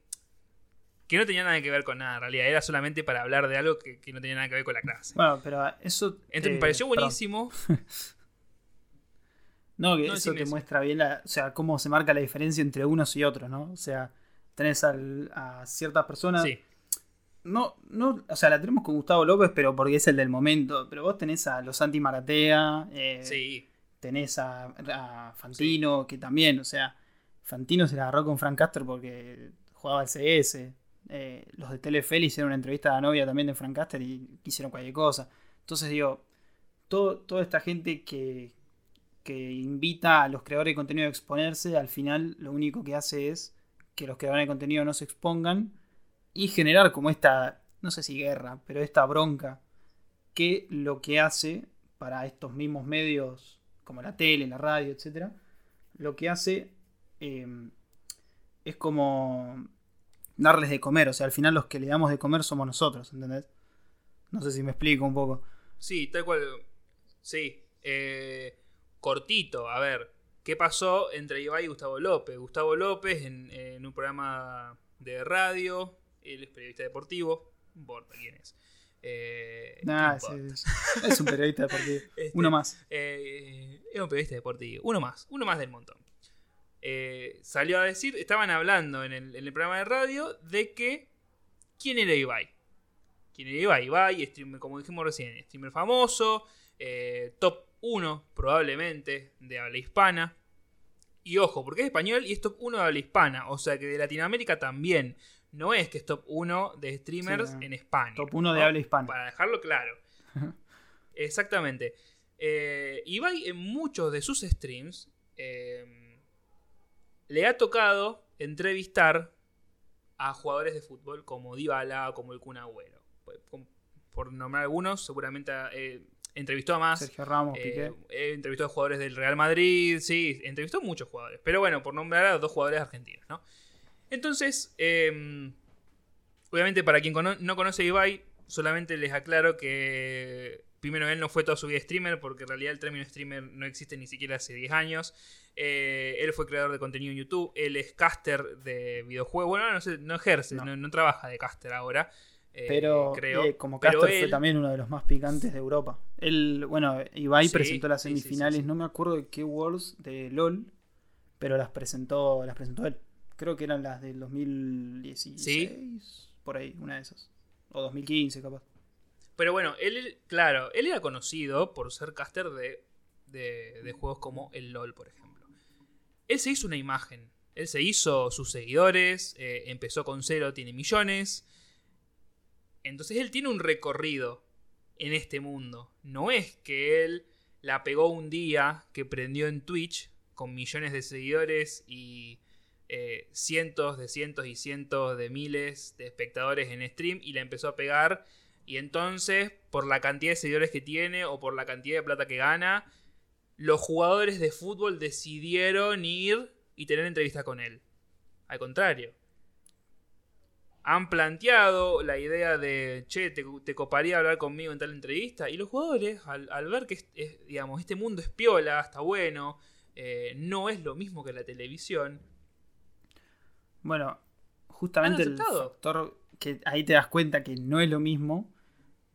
que no tenía nada que ver con nada en realidad. Era solamente para hablar de algo que, que no tenía nada que ver con la clase. Bueno, pero eso. Entonces eh, me pareció buenísimo. (laughs) No, que No, eso te eso. muestra bien la, o sea, cómo se marca la diferencia entre unos y otros, ¿no? O sea, tenés al- a ciertas personas. Sí, No, no, o sea, la tenemos con Gustavo López, pero porque es el del momento. Pero vos tenés a los Santi Maratea, eh, sí. tenés a, a Fantino, que también, o sea, Fantino se la agarró con Frank Castor porque jugaba al CS. Eh, los de Telefe le hicieron una entrevista a la novia también de Frank Castor y hicieron cualquier cosa. Entonces digo, todo, toda esta gente que, que invita a los creadores de contenido a exponerse, al final lo único que hace es que los creadores de contenido no se expongan y generar como esta, no sé si guerra, pero esta bronca que lo que hace para estos mismos medios como la tele, la radio, etcétera, lo que hace eh, es como darles de comer, o sea, al final los que le damos de comer somos nosotros, ¿entendés? No sé si me explico un poco. Sí, tal cual. Sí. Eh, cortito, a ver. ¿Qué pasó entre Ibai y Gustavo López? Gustavo López en, en un programa de radio. Él es periodista deportivo. No importa quién es. Eh, ¿qué Nah, es, es un periodista deportivo. (laughs) Este, Uno más. eh, es un periodista deportivo. Uno más. Uno más del montón. Eh, salió a decir, estaban hablando en el, en el programa de radio de que ¿quién era Ibai? ¿Quién era Ibai? Ibai, streamer, como dijimos recién, streamer famoso, eh, top 1 probablemente de habla hispana. Y ojo, porque es español y es top 1 de habla hispana, o sea que de Latinoamérica también. No es que es top 1 de streamers Sí, en España. Top 1 de habla hispana. Para dejarlo claro. (laughs) Exactamente. Eh, Ibai en muchos de sus streams eh, le ha tocado entrevistar a jugadores de fútbol como Dybala, como el Kun Agüero. Por, por nombrar algunos, seguramente eh, entrevistó a más. Sergio Ramos, Eh, Piqué. eh, entrevistó a jugadores del Real Madrid, sí, entrevistó a muchos jugadores. Pero bueno, por nombrar a dos jugadores argentinos, ¿no? Entonces, eh, obviamente para quien cono- no conoce a Ibai, solamente les aclaro que primero él no fue toda su vida streamer, porque en realidad el término streamer no existe ni siquiera hace 10 años. Eh, él fue creador de contenido en YouTube, él es caster de videojuegos, bueno, no, sé, no ejerce, No. no, no trabaja de caster ahora. eh, Pero creo. eh, como Pero caster fue también uno de los más picantes de Europa. Él, bueno, Ibai Sí, presentó las sí, semifinales, sí. no me acuerdo de qué Worlds de LOL, pero las presentó, las presentó él. Creo que eran las del 2016, por ahí, una de esas. O 2015, capaz. Pero bueno, él, claro, él era conocido por ser caster de, de, de juegos como el LOL, por ejemplo. Él se hizo una imagen. Él se hizo sus seguidores, eh, empezó con cero, tiene millones. Entonces él tiene un recorrido en este mundo. No es que él la pegó un día que prendió en Twitch con millones de seguidores y eh, cientos de cientos y cientos de miles de espectadores en stream y la empezó a pegar. Y entonces, por la cantidad de seguidores que tiene o por la cantidad de plata que gana, los jugadores de fútbol decidieron ir y tener entrevista con él. Al contrario. Han planteado la idea de, che, te, coparía hablar conmigo en tal entrevista. Y los jugadores, al, ver que digamos, este mundo es piola, está bueno, eh, no es lo mismo que la televisión, Bueno, justamente el factor que ahí te das cuenta que no es lo mismo.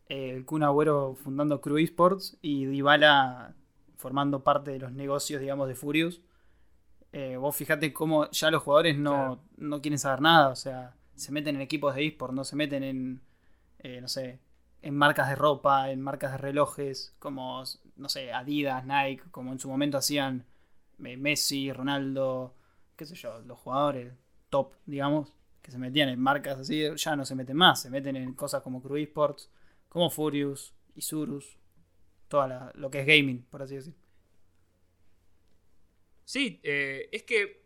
eh, el Kun Agüero fundando Crew Esports y Dybala formando parte de los negocios, digamos, de Furious. Eh, vos fijate cómo ya los jugadores no, Claro. no quieren saber nada, o sea, se meten en equipos de eSport, no se meten en, eh, no sé, en marcas de ropa, en marcas de relojes, como, no sé, Adidas, Nike, como en su momento hacían Messi, Ronaldo, qué sé yo, los jugadores top, digamos, que se metían en marcas así, ya no se meten más, se meten en cosas como Crew Esports, como Furious, Isurus, toda la- lo que es gaming, por así decir. Sí, eh, es que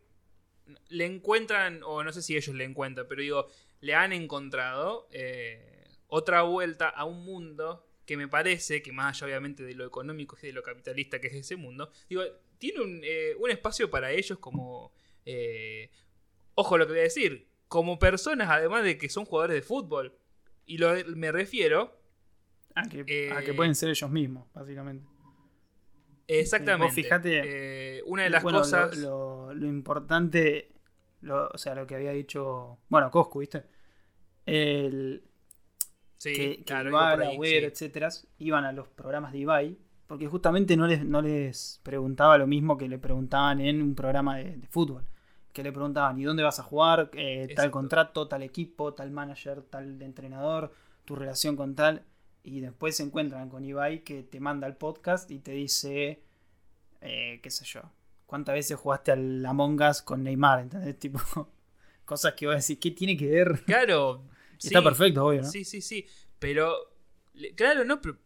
le encuentran, o no sé si ellos le encuentran, pero digo, le han encontrado eh, otra vuelta a un mundo que me parece que más allá obviamente de lo económico y de lo capitalista que es ese mundo, digo, tiene un, eh, espacio para ellos como, ojo lo que voy a decir, como personas además de que son jugadores de fútbol. Y lo, me refiero A que, Eh, a que pueden ser ellos mismos, básicamente. exactamente. Vos fijate, eh, una de las Bueno, cosas... Lo, lo importante, lo- o sea, lo que había dicho, bueno, Coscu, ¿viste? El, sí, que, que claro, iba Ibai, por ahí, Agüero, sí. etcétera, iban a los programas de Ibai, porque justamente no les, no les preguntaba lo mismo que le preguntaban en un programa de, de fútbol. Que le preguntaban, ¿y dónde vas a jugar? Eh, tal contrato, tal equipo, tal manager, tal entrenador, tu relación con tal. Y después se encuentran con Ibai que te manda el podcast y te dice, eh, qué sé yo, ¿cuántas veces jugaste al Among Us con Neymar? ¿Entendés? (laughs) Tipo, cosas que vos decís, ¿qué tiene que ver? Claro. (laughs) Está perfecto, obvio, ¿no? Sí, sí, sí. Pero, le- claro, no, pero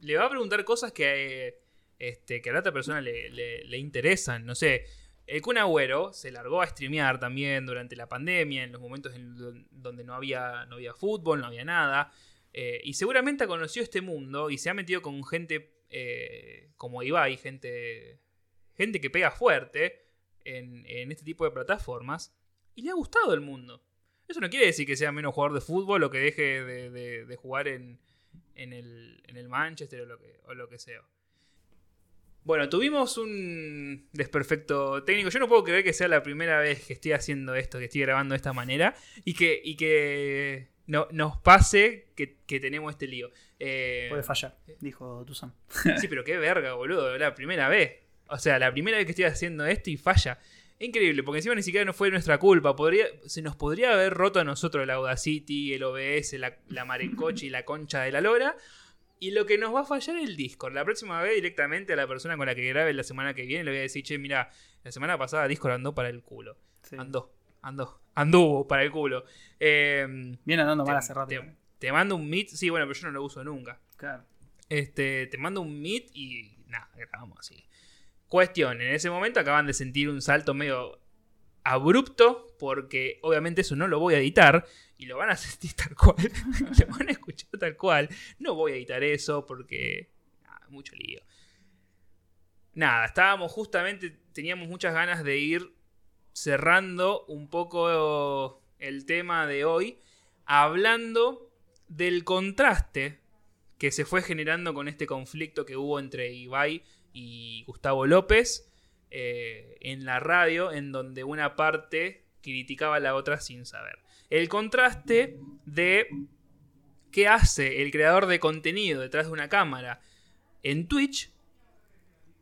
le va a preguntar cosas que, eh, este, que a la otra persona le, le- le interesan. No sé, el Kun Agüero se largó a streamear también durante la pandemia, en los momentos en don- donde no había, no había fútbol, no había nada. eh, y seguramente ha conocido este mundo y se ha metido con gente eh, como Ibai, gente, gente que pega fuerte en, en este tipo de plataformas. Y le ha gustado el mundo. Eso no quiere decir que sea menos jugador de fútbol o que deje de, de- de jugar en, en el, en el Manchester o lo, que, o lo que sea. Bueno, tuvimos un desperfecto técnico. Yo no puedo creer que sea la primera vez que estoy haciendo esto, que estoy grabando de esta manera y que, y que no, nos pase que, que tenemos este lío. Eh, Puede fallar, dijo Tuzan. (laughs) Sí, pero qué verga, boludo. La primera vez. O sea, la primera vez que estoy haciendo esto y falla. Increíble, porque encima ni siquiera no fue nuestra culpa. Podría, se nos podría haber roto a nosotros el Audacity, el OBS, la, la Marencoche y la concha de la lora. Y lo que nos va a fallar es el Discord. La próxima vez directamente a la persona con la que grabe la semana que viene le voy a decir, che, mira, la semana pasada Discord andó para el culo. Sí. Andó, andó, anduvo para el culo. Eh, Viene andando mal hace rato. te- te mando un meet, sí, bueno, pero yo no lo uso nunca. Claro. Este, te mando un meet y nada, grabamos así. Cuestión, en ese momento acaban de sentir un salto medio abrupto, porque obviamente eso no lo voy a editar y lo van a sentir (laughs) tal cual, lo van a escuchar tal cual. No voy a editar eso porque nada, mucho lío. Nada, estábamos justamente, teníamos muchas ganas de ir cerrando un poco el tema de hoy, hablando del contraste que se fue generando con este conflicto que hubo entre Ibai y Gustavo López eh, en la radio, en donde una parte criticaba a la otra sin saber. El contraste de qué hace el creador de contenido detrás de una cámara en Twitch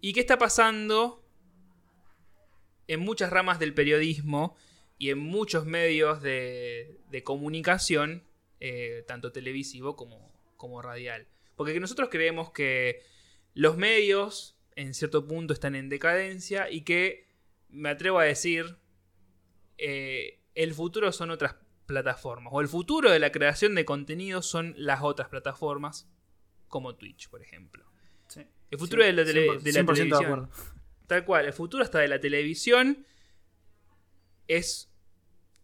y qué está pasando en muchas ramas del periodismo y en muchos medios de, comunicación, eh, tanto televisivo como, como radial. Porque nosotros creemos que los medios en cierto punto están en decadencia y que, me atrevo a decir, eh, el futuro son otras plataformas. O el futuro de la creación de contenido son las otras plataformas, como Twitch, por ejemplo. Sí. El futuro de la, tele- 100%, de la 100% de televisión. acuerdo. Tal cual, el futuro hasta de la televisión es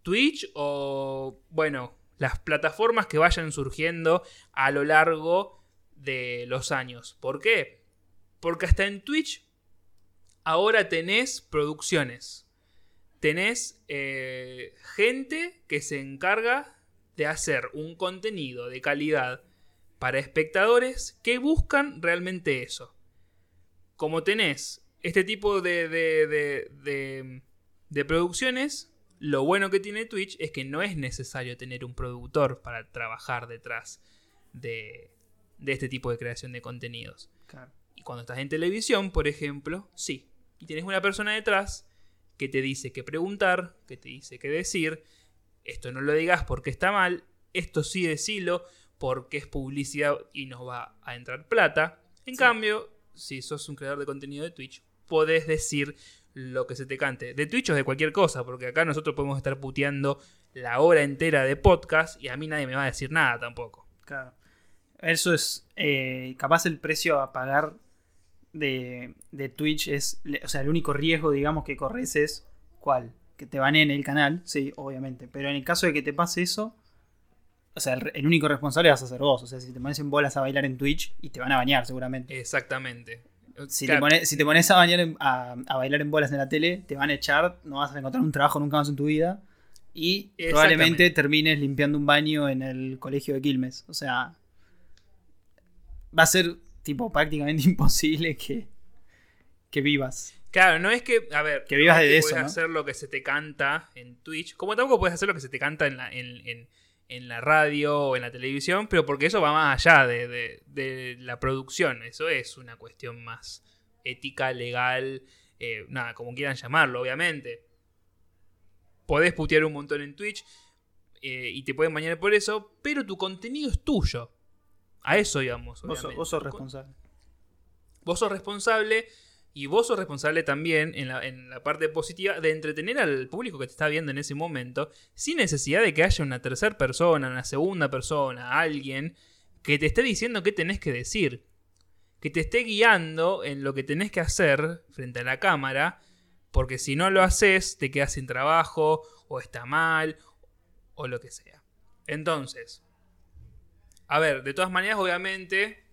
Twitch o, bueno, las plataformas que vayan surgiendo a lo largo de los años. ¿Por qué? Porque hasta en Twitch ahora tenés producciones. Tenés eh, gente que se encarga de hacer un contenido de calidad para espectadores que buscan realmente eso. Como tenés este tipo de, de, de- de- producciones, lo bueno que tiene Twitch es que no es necesario tener un productor para trabajar detrás de, de este tipo de creación de contenidos. Claro. Y cuando estás en televisión, por ejemplo, sí. Y tienes una persona detrás que te dice qué preguntar, que te dice qué decir. Esto no lo digas porque está mal. Esto sí decilo porque es publicidad y nos va a entrar plata. En Sí. cambio, si sos un creador de contenido de Twitch, podés decir lo que se te cante. De Twitch o de cualquier cosa, porque acá nosotros podemos estar puteando la hora entera de podcast y a mí nadie me va a decir nada tampoco. Claro. Eso es. eh, capaz el precio a pagar de, de Twitch es. O sea, el único riesgo, digamos, que corres es. ¿Cuál? Que te baneen el canal, sí, obviamente. Pero en el caso de que te pase eso. O sea, el, el único responsable vas a ser vos. O sea, si te pones en bolas a bailar en Twitch y te van a bañar, seguramente. Exactamente. Si, Claro, te pones, si te pones a, bañar en- a, a bailar en bolas en la tele, te van a echar, no vas a encontrar un trabajo nunca más en tu vida. Y probablemente termines limpiando un baño en el colegio de Quilmes. O sea, va a ser tipo prácticamente (laughs) imposible que, que vivas. Claro, no es que, a ver, Que vivas no es de que eso, puedes ¿no? hacer lo que se te canta en Twitch, como tampoco puedes hacer lo que se te canta en la, en, en- en la radio o en la televisión, pero porque eso va más allá de, de- de la producción, eso es una cuestión más ética, legal, eh, nada, como quieran llamarlo, obviamente. Podés putear un montón en Twitch eh, y te pueden bañar por eso, pero tu contenido es tuyo. A eso íbamos. Vos, vos sos responsable. Vos sos responsable y vos sos responsable también en la, en la parte positiva de entretener al público que te está viendo en ese momento sin necesidad de que haya una tercera persona, una segunda persona, alguien que te esté diciendo qué tenés que decir. Que te esté guiando en lo que tenés que hacer frente a la cámara. Porque si no lo haces, te quedas sin trabajo, o está mal, o lo que sea. Entonces, a ver, de todas maneras, obviamente,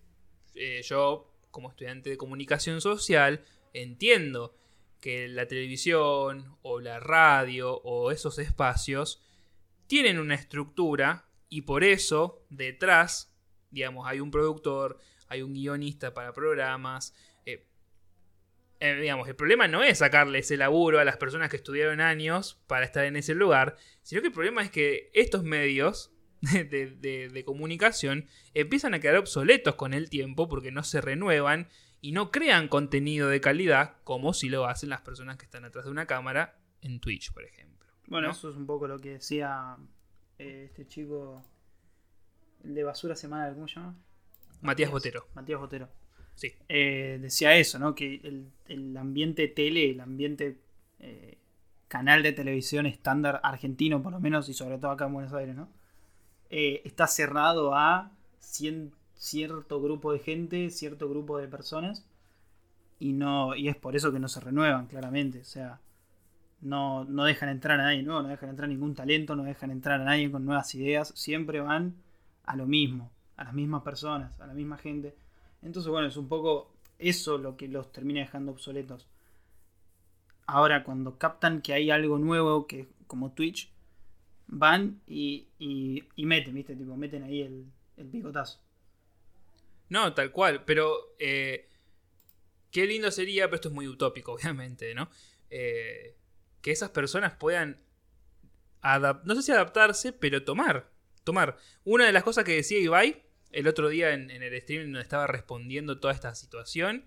eh, yo, como estudiante de comunicación social, entiendo que la televisión o la radio o esos espacios tienen una estructura y por eso detrás, digamos, hay un productor, hay un guionista para programas. eh, eh, digamos, el problema no es sacarle ese laburo a las personas que estudiaron años para estar en ese lugar, sino que el problema es que estos medios (laughs) de, de- de comunicación empiezan a quedar obsoletos con el tiempo porque no se renuevan y no crean contenido de calidad como si lo hacen las personas que están atrás de una cámara en Twitch, por ejemplo. Bueno, ¿no? eso es un poco lo que decía eh, este chico. El de basura semanal, ¿cómo se llama? Matías Botero. Matías Botero. Sí. Eh, decía eso, ¿no? Que el, el ambiente tele, el ambiente eh, canal de televisión estándar argentino, por lo menos, y sobre todo acá en Buenos Aires, ¿no? Eh, está cerrado a cien- cierto grupo de gente, cierto grupo de personas, y no y es por eso que no se renuevan, claramente. O sea, no, no dejan entrar a nadie nuevo, no dejan entrar ningún talento, no dejan entrar a nadie con nuevas ideas, siempre van a lo mismo, a las mismas personas, a la misma gente. Entonces, bueno, es un poco eso lo que los termina dejando obsoletos. Ahora, cuando captan que hay algo nuevo, que como Twitch, van y, y, y meten, ¿viste? Tipo, meten ahí el, el picotazo. No, tal cual, pero eh, qué lindo sería, pero esto es muy utópico, (laughs) obviamente, ¿no? Eh, que esas personas puedan, no sé si adaptarse, pero tomar, tomar. Una de las cosas que decía Ibai el otro día en, el stream donde estaba respondiendo toda esta situación,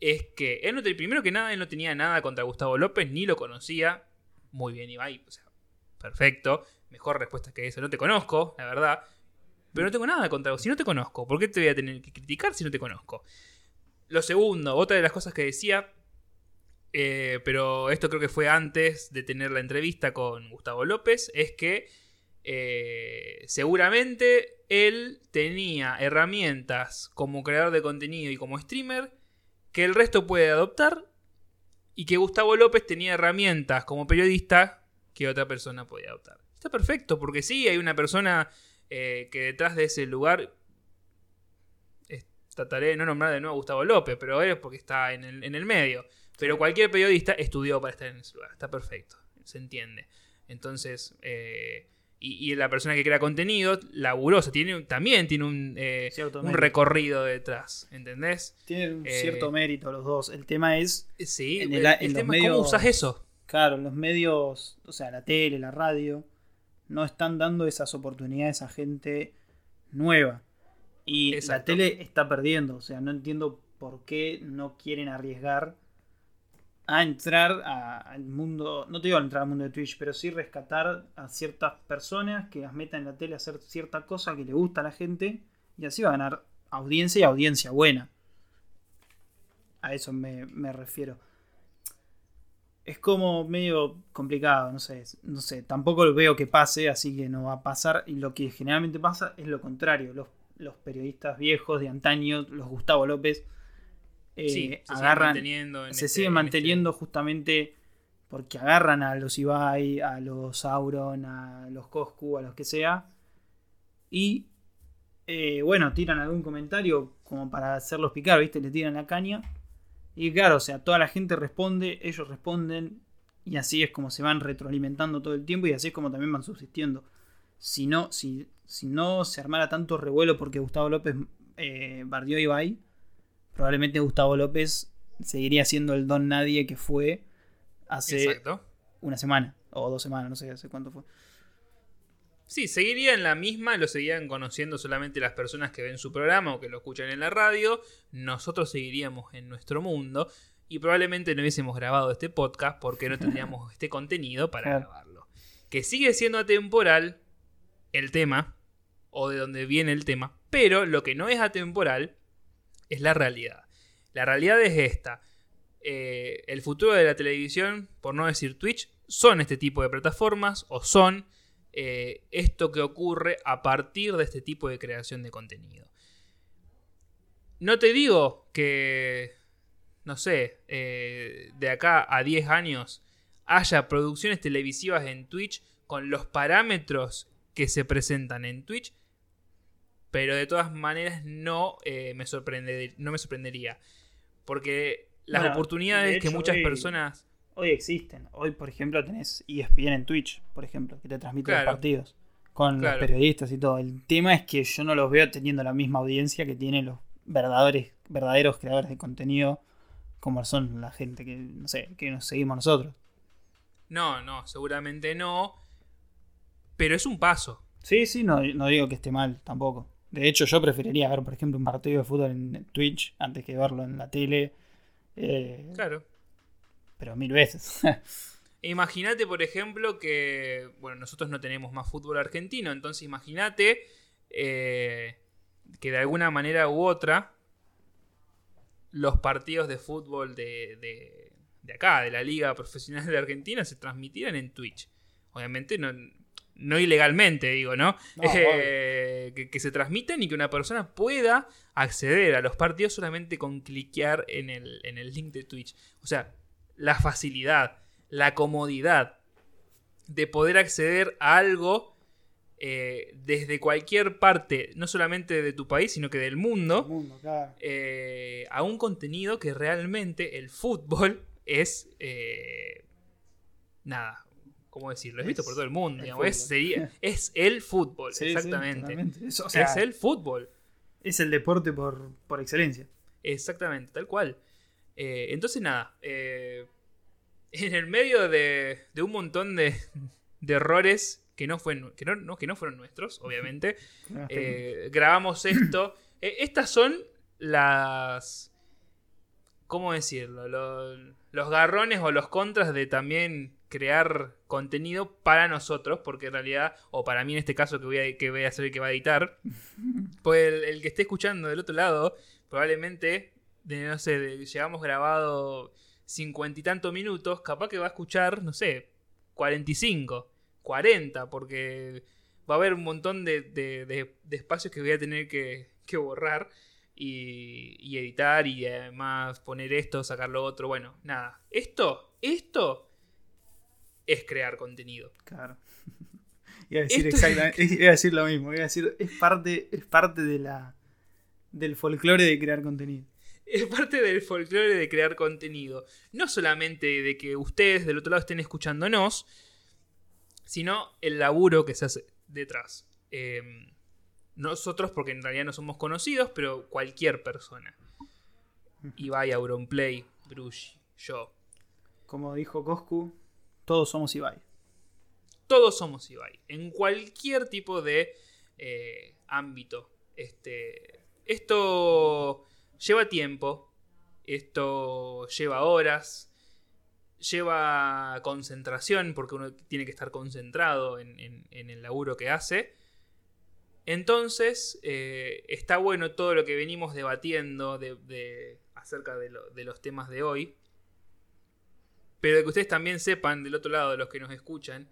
es que él no primero que nada, él no tenía nada contra Gustavo López, ni lo conocía. Muy bien, Ibai, o sea, perfecto. Mejor respuesta que eso, no te conozco, la verdad. Pero no tengo nada contra vos. Si no te conozco, ¿por qué te voy a tener que criticar si no te conozco? Lo segundo, otra de las cosas que decía, eh, pero esto creo que fue antes de tener la entrevista con Gustavo López, es que eh, seguramente él tenía herramientas como creador de contenido y como streamer que el resto puede adoptar y que Gustavo López tenía herramientas como periodista que otra persona podía adoptar. Está perfecto, porque sí, hay una persona eh, que detrás de ese lugar es- trataré de no nombrar de nuevo a Gustavo López, pero es porque está en el, en el medio. Pero cualquier periodista estudió para estar en ese lugar, está perfecto, se entiende. Entonces, eh, y, y la persona que crea contenido, sea, tiene, también tiene un, eh, un recorrido detrás, ¿entendés? Tienen un Eh, cierto mérito los dos. El tema es, Sí, En el, tema es cómo usas eso. Claro, los medios, o sea, la tele, la radio, no están dando esas oportunidades a gente nueva. Y la Exacto. tele está perdiendo, o sea, no entiendo por qué no quieren arriesgar a entrar a- al mundo, no te digo a entrar al mundo de Twitch, pero sí rescatar a ciertas personas que las metan en la tele a hacer cierta cosa que le gusta a la gente y así va a ganar audiencia y audiencia buena. A eso me, me refiero. Es como medio complicado, no sé, no sé, tampoco lo veo que pase, así que no va a pasar. Y lo que generalmente pasa es lo contrario. Los, los periodistas viejos de antaño, los Gustavo López, eh, sí, se siguen agarran, manteniendo en se este- siguen en este- manteniendo justamente porque agarran a los Ibai, a los Auron, a los Coscu, a los que sea. Y eh, bueno, tiran algún comentario como para hacerlos picar, ¿viste? Le tiran la caña. Y claro, o sea, toda la gente responde, ellos responden. Y así es como se van retroalimentando todo el tiempo y así es como también van subsistiendo. Si no, si, si no se armara tanto revuelo porque Gustavo López eh, bardeó a Ibai, probablemente Gustavo López seguiría siendo el don nadie que fue hace Exacto. una semana o dos semanas, no sé hace cuánto fue. Sí, seguiría en la misma, lo seguirían conociendo solamente las personas que ven su programa o que lo escuchan en la radio. Nosotros seguiríamos en nuestro mundo y probablemente no hubiésemos grabado este podcast porque no tendríamos (laughs) este contenido para Claro. grabarlo. Que sigue siendo atemporal el tema o de donde viene el tema, pero lo que no es atemporal es la realidad. La realidad es esta. Eh, el futuro de la televisión, por no decir Twitch, son este tipo de plataformas o son eh, esto que ocurre a partir de este tipo de creación de contenido. No te digo que, no sé, eh, de acá a 10 años haya producciones televisivas en Twitch con los parámetros que se presentan en Twitch, pero de todas maneras no, eh, me, sorprende, no me sorprendería. Porque las Bueno, oportunidades de que muchas hoy- personas... Hoy existen. Hoy, por ejemplo, tenés ESPN en Twitch, por ejemplo, que te transmite Claro. los partidos con Claro. los periodistas y todo. El tema es que yo no los veo teniendo la misma audiencia que tienen los verdaderos, verdaderos creadores de contenido como son la gente que, no sé, que nos seguimos nosotros. No, no, seguramente no. Pero es un paso. Sí, sí, no, no digo que esté mal tampoco. De hecho, yo preferiría ver, por ejemplo, un partido de fútbol en Twitch antes que verlo en la tele. eh, Claro. Pero mil veces. (laughs) Imagínate, por ejemplo, que. Bueno, nosotros no tenemos más fútbol argentino, entonces imagínate. eh, que de alguna manera u otra los partidos de fútbol de, de, de acá, de la Liga Profesional de Argentina, se transmitieran en Twitch. Obviamente no, no ilegalmente, digo, ¿no? No, Eh, que, que se transmitan y que una persona pueda acceder a los partidos solamente con cliquear en el, en el link de Twitch. O sea, la facilidad, la comodidad de poder acceder a algo eh, desde cualquier parte, no solamente de tu país, sino que del mundo, mundo, claro. eh, a un contenido que realmente el fútbol es. eh, nada, ¿cómo decirlo? Es visto por todo el mundo. el digamos, es, fútbol. sería- es el fútbol, (laughs) Sí, exactamente. Es, o sea, es el fútbol. es el deporte por, por excelencia. Exactamente, tal cual. Eh, entonces, nada. eh, (laughs) en el medio de, de un montón de, de errores que no, fue, que, no, no- que no fueron nuestros, (laughs) obviamente, eh, grabamos (clears throat) esto. Estas son las. ¿Cómo decirlo? Lo- los garrones o los contras de también crear contenido para nosotros, porque en realidad, o para mí en este caso que voy a, que voy a ser el que va a editar, (laughs) pues el, el que esté escuchando del otro lado, probablemente, de, no sé, de- llevamos grabado cincuenta y tantos minutos, capaz que va a escuchar, no sé, 45, 40, porque va a haber un montón de, de- de- de espacios que voy a tener que, que borrar y, y editar y además poner esto, sacar lo otro. Bueno, nada. Esto, esto es crear contenido. Claro. (laughs) Iba a decir Esto- exactamente, iba a decir lo mismo, iba a decir, es parte, es parte de la del folclore de crear contenido. Es parte del folclore de crear contenido. No solamente de que ustedes del otro lado estén escuchándonos, sino el laburo que se hace detrás. Eh, nosotros, porque en realidad no somos conocidos, pero cualquier persona. Ibai, Auronplay, Brushi, yo. Como dijo Coscu, todos somos Ibai. Todos somos Ibai. En cualquier tipo de eh, ámbito. Este, esto lleva tiempo. Esto lleva horas. Lleva concentración. Porque uno tiene que estar concentrado en, el laburo que hace. Entonces, eh, está bueno todo lo que venimos debatiendo de, acerca de, lo- de los temas de hoy. Pero que ustedes también sepan, del otro lado, de los que nos escuchan,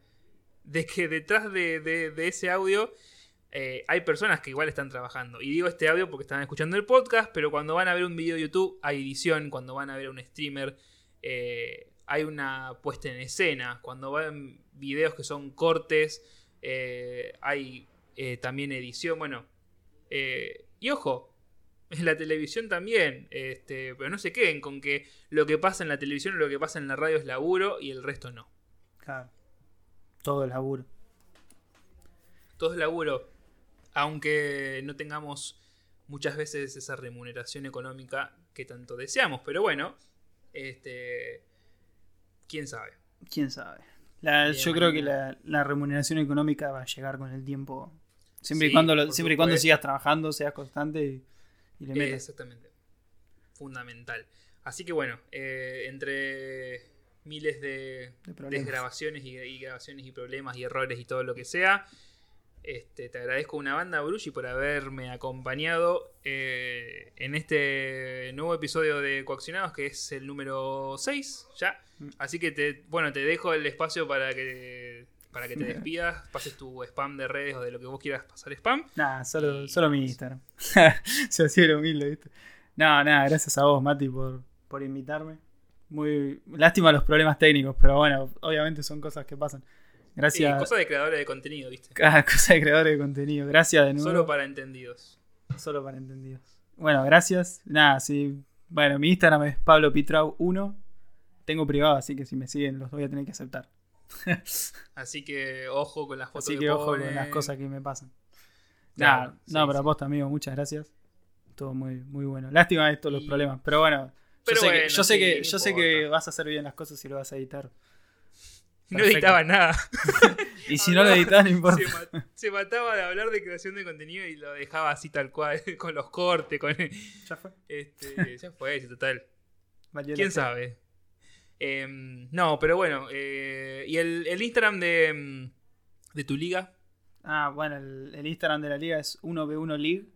de que detrás de, de- de ese audio eh, hay personas que igual están trabajando. Y digo este audio porque están escuchando el podcast, pero cuando van a ver un video de YouTube hay edición, cuando van a ver un streamer eh, hay una puesta en escena, cuando van videos que son cortes eh, hay también edición, bueno. y ojo, (laughs) en la televisión también, este, pero no se queden con que lo que pasa en la televisión o lo que pasa en la radio es laburo y el resto no. Claro. Todo el laburo. todo es laburo, aunque no tengamos muchas veces esa remuneración económica que tanto deseamos. Pero bueno, este, quién sabe. ¿Quién sabe? La- yo creo que la, la remuneración económica va a llegar con el tiempo. Siempre y cuando, lo- siempre y cuando sigas trabajando, seas constante y, y le Eh, metas. exactamente, fundamental. Así que bueno, eh, entre miles de, De desgrabaciones y, y grabaciones y problemas y errores y todo lo que sea. Este, te agradezco una banda, Brushi, por haberme acompañado eh, en este nuevo episodio de Coaccionados, que es el número 6 ya. Mm. Así que te, bueno, te dejo el espacio para que, para que te despidas, pases tu spam de redes o de lo que vos quieras pasar spam. Nada, solo, y- solo mi Instagram. Se hacía el humilde, ¿viste? No, nada, gracias a vos, Mati, por, por invitarme. Muy lástima los problemas técnicos, pero bueno, obviamente son cosas que pasan. Sí, Gracias. cosas de creadores de contenido, ¿viste? Cada (laughs) cosa de creadores de contenido. Gracias de nuevo. Solo para entendidos. Solo para entendidos. Bueno, gracias. Nada, sí. Bueno, mi Instagram es Pablo Pitrau 1. Tengo privado, así que si me siguen los voy a tener que aceptar. (laughs) Así que ojo con las fotos Así que ojo con las cosas que me pasan. Claro, Nada, sí, no, pero sí. a vos amigo, muchas gracias. Estuvo muy, muy bueno. Lástima estos los Y- problemas, pero bueno. Yo sé, que, yo sé, sí, que, yo sé que vas a hacer bien las cosas y lo vas a editar. No editaba nada. Y si no lo editas, no importa. Se, ma- se mataba de hablar de creación de contenido y lo dejaba así tal cual, (laughs) con los cortes, con Ya fue. este, ya fue, sí, total. Valió ¿Quién sabe? Em, no, pero bueno, eh, y el, el Instagram de, em, de tu liga, Ah, bueno, el, el Instagram de la liga es 1v1 League.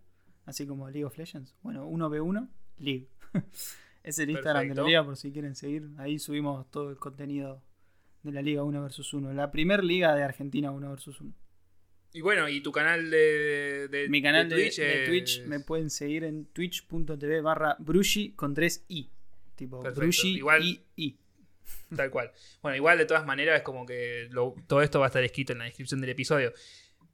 así como League of Legends. Bueno, 1v1, League. (laughs) es el Instagram de la liga por si quieren seguir. Ahí subimos todo el contenido de la liga 1 vs 1. La primer liga de Argentina 1 vs 1. Y bueno, y tu canal de, de- Mi canal de, Twitch, de es- Twitch me pueden seguir en twitch.tv barra Brushi con 3 i. Tipo. Brushi Igual- i i. Tal cual. Bueno, igual de todas maneras es como que lo- todo esto va a estar escrito en la descripción del episodio.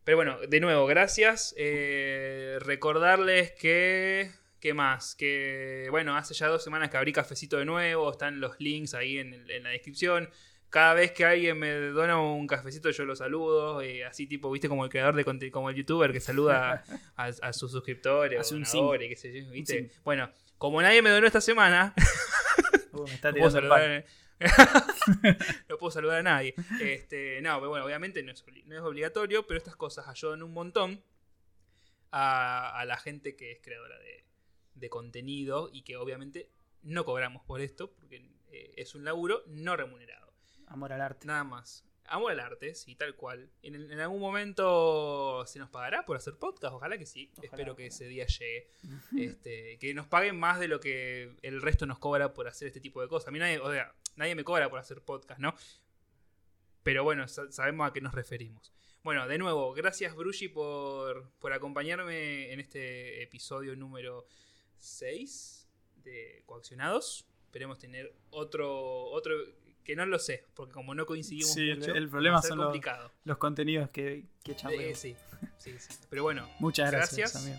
Pero bueno, de nuevo, gracias. Eh, recordarles que... ¿Qué más? Que bueno, hace ya dos semanas que abrí cafecito de nuevo. Están los links ahí en, en la descripción. Cada vez que alguien me dona un cafecito yo lo saludo. eh, así tipo, viste, como el creador de contenido, como el youtuber que saluda a, (laughs) a sus suscriptores Hace o un qué sé yo, ¿viste? Bueno, como nadie me donó esta semana, (laughs) Uh, me está no puedo saludar, (laughs) no puedo saludar a nadie. Este, no, pero bueno, obviamente no es, obli- no es obligatorio, pero estas cosas ayudan un montón a, a la gente que es creadora de, de contenido y que obviamente no cobramos por esto, porque eh, es un laburo no remunerado. Amor al arte. Nada más. Amor al arte, sí, tal cual. En, en algún momento se nos pagará por hacer podcast, ojalá que sí. Ojalá, Espero que ojalá. ese día llegue. (laughs) Este, que nos paguen más de lo que el resto nos cobra por hacer este tipo de cosas. A mí nadie, o sea, nadie me cobra por hacer podcast, ¿no? Pero bueno, sa- sabemos a qué nos referimos. Bueno, de nuevo, gracias Brushi por, por acompañarme en este episodio número 6 de Coaccionados. Esperemos tener otro, otro que no lo sé, porque como no coincidimos Sí, mucho, el problema son los- complicado. Los contenidos que, que Eh, sí, sí, sí. Pero bueno, (laughs) Muchas gracias, gracias.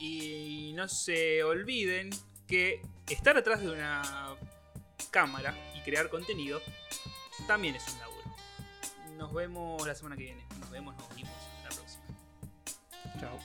y no se olviden que estar atrás de una cámara y crear contenido también es un laburo. Nos vemos la semana que viene. Nos vemos, nos vimos la próxima. Chao.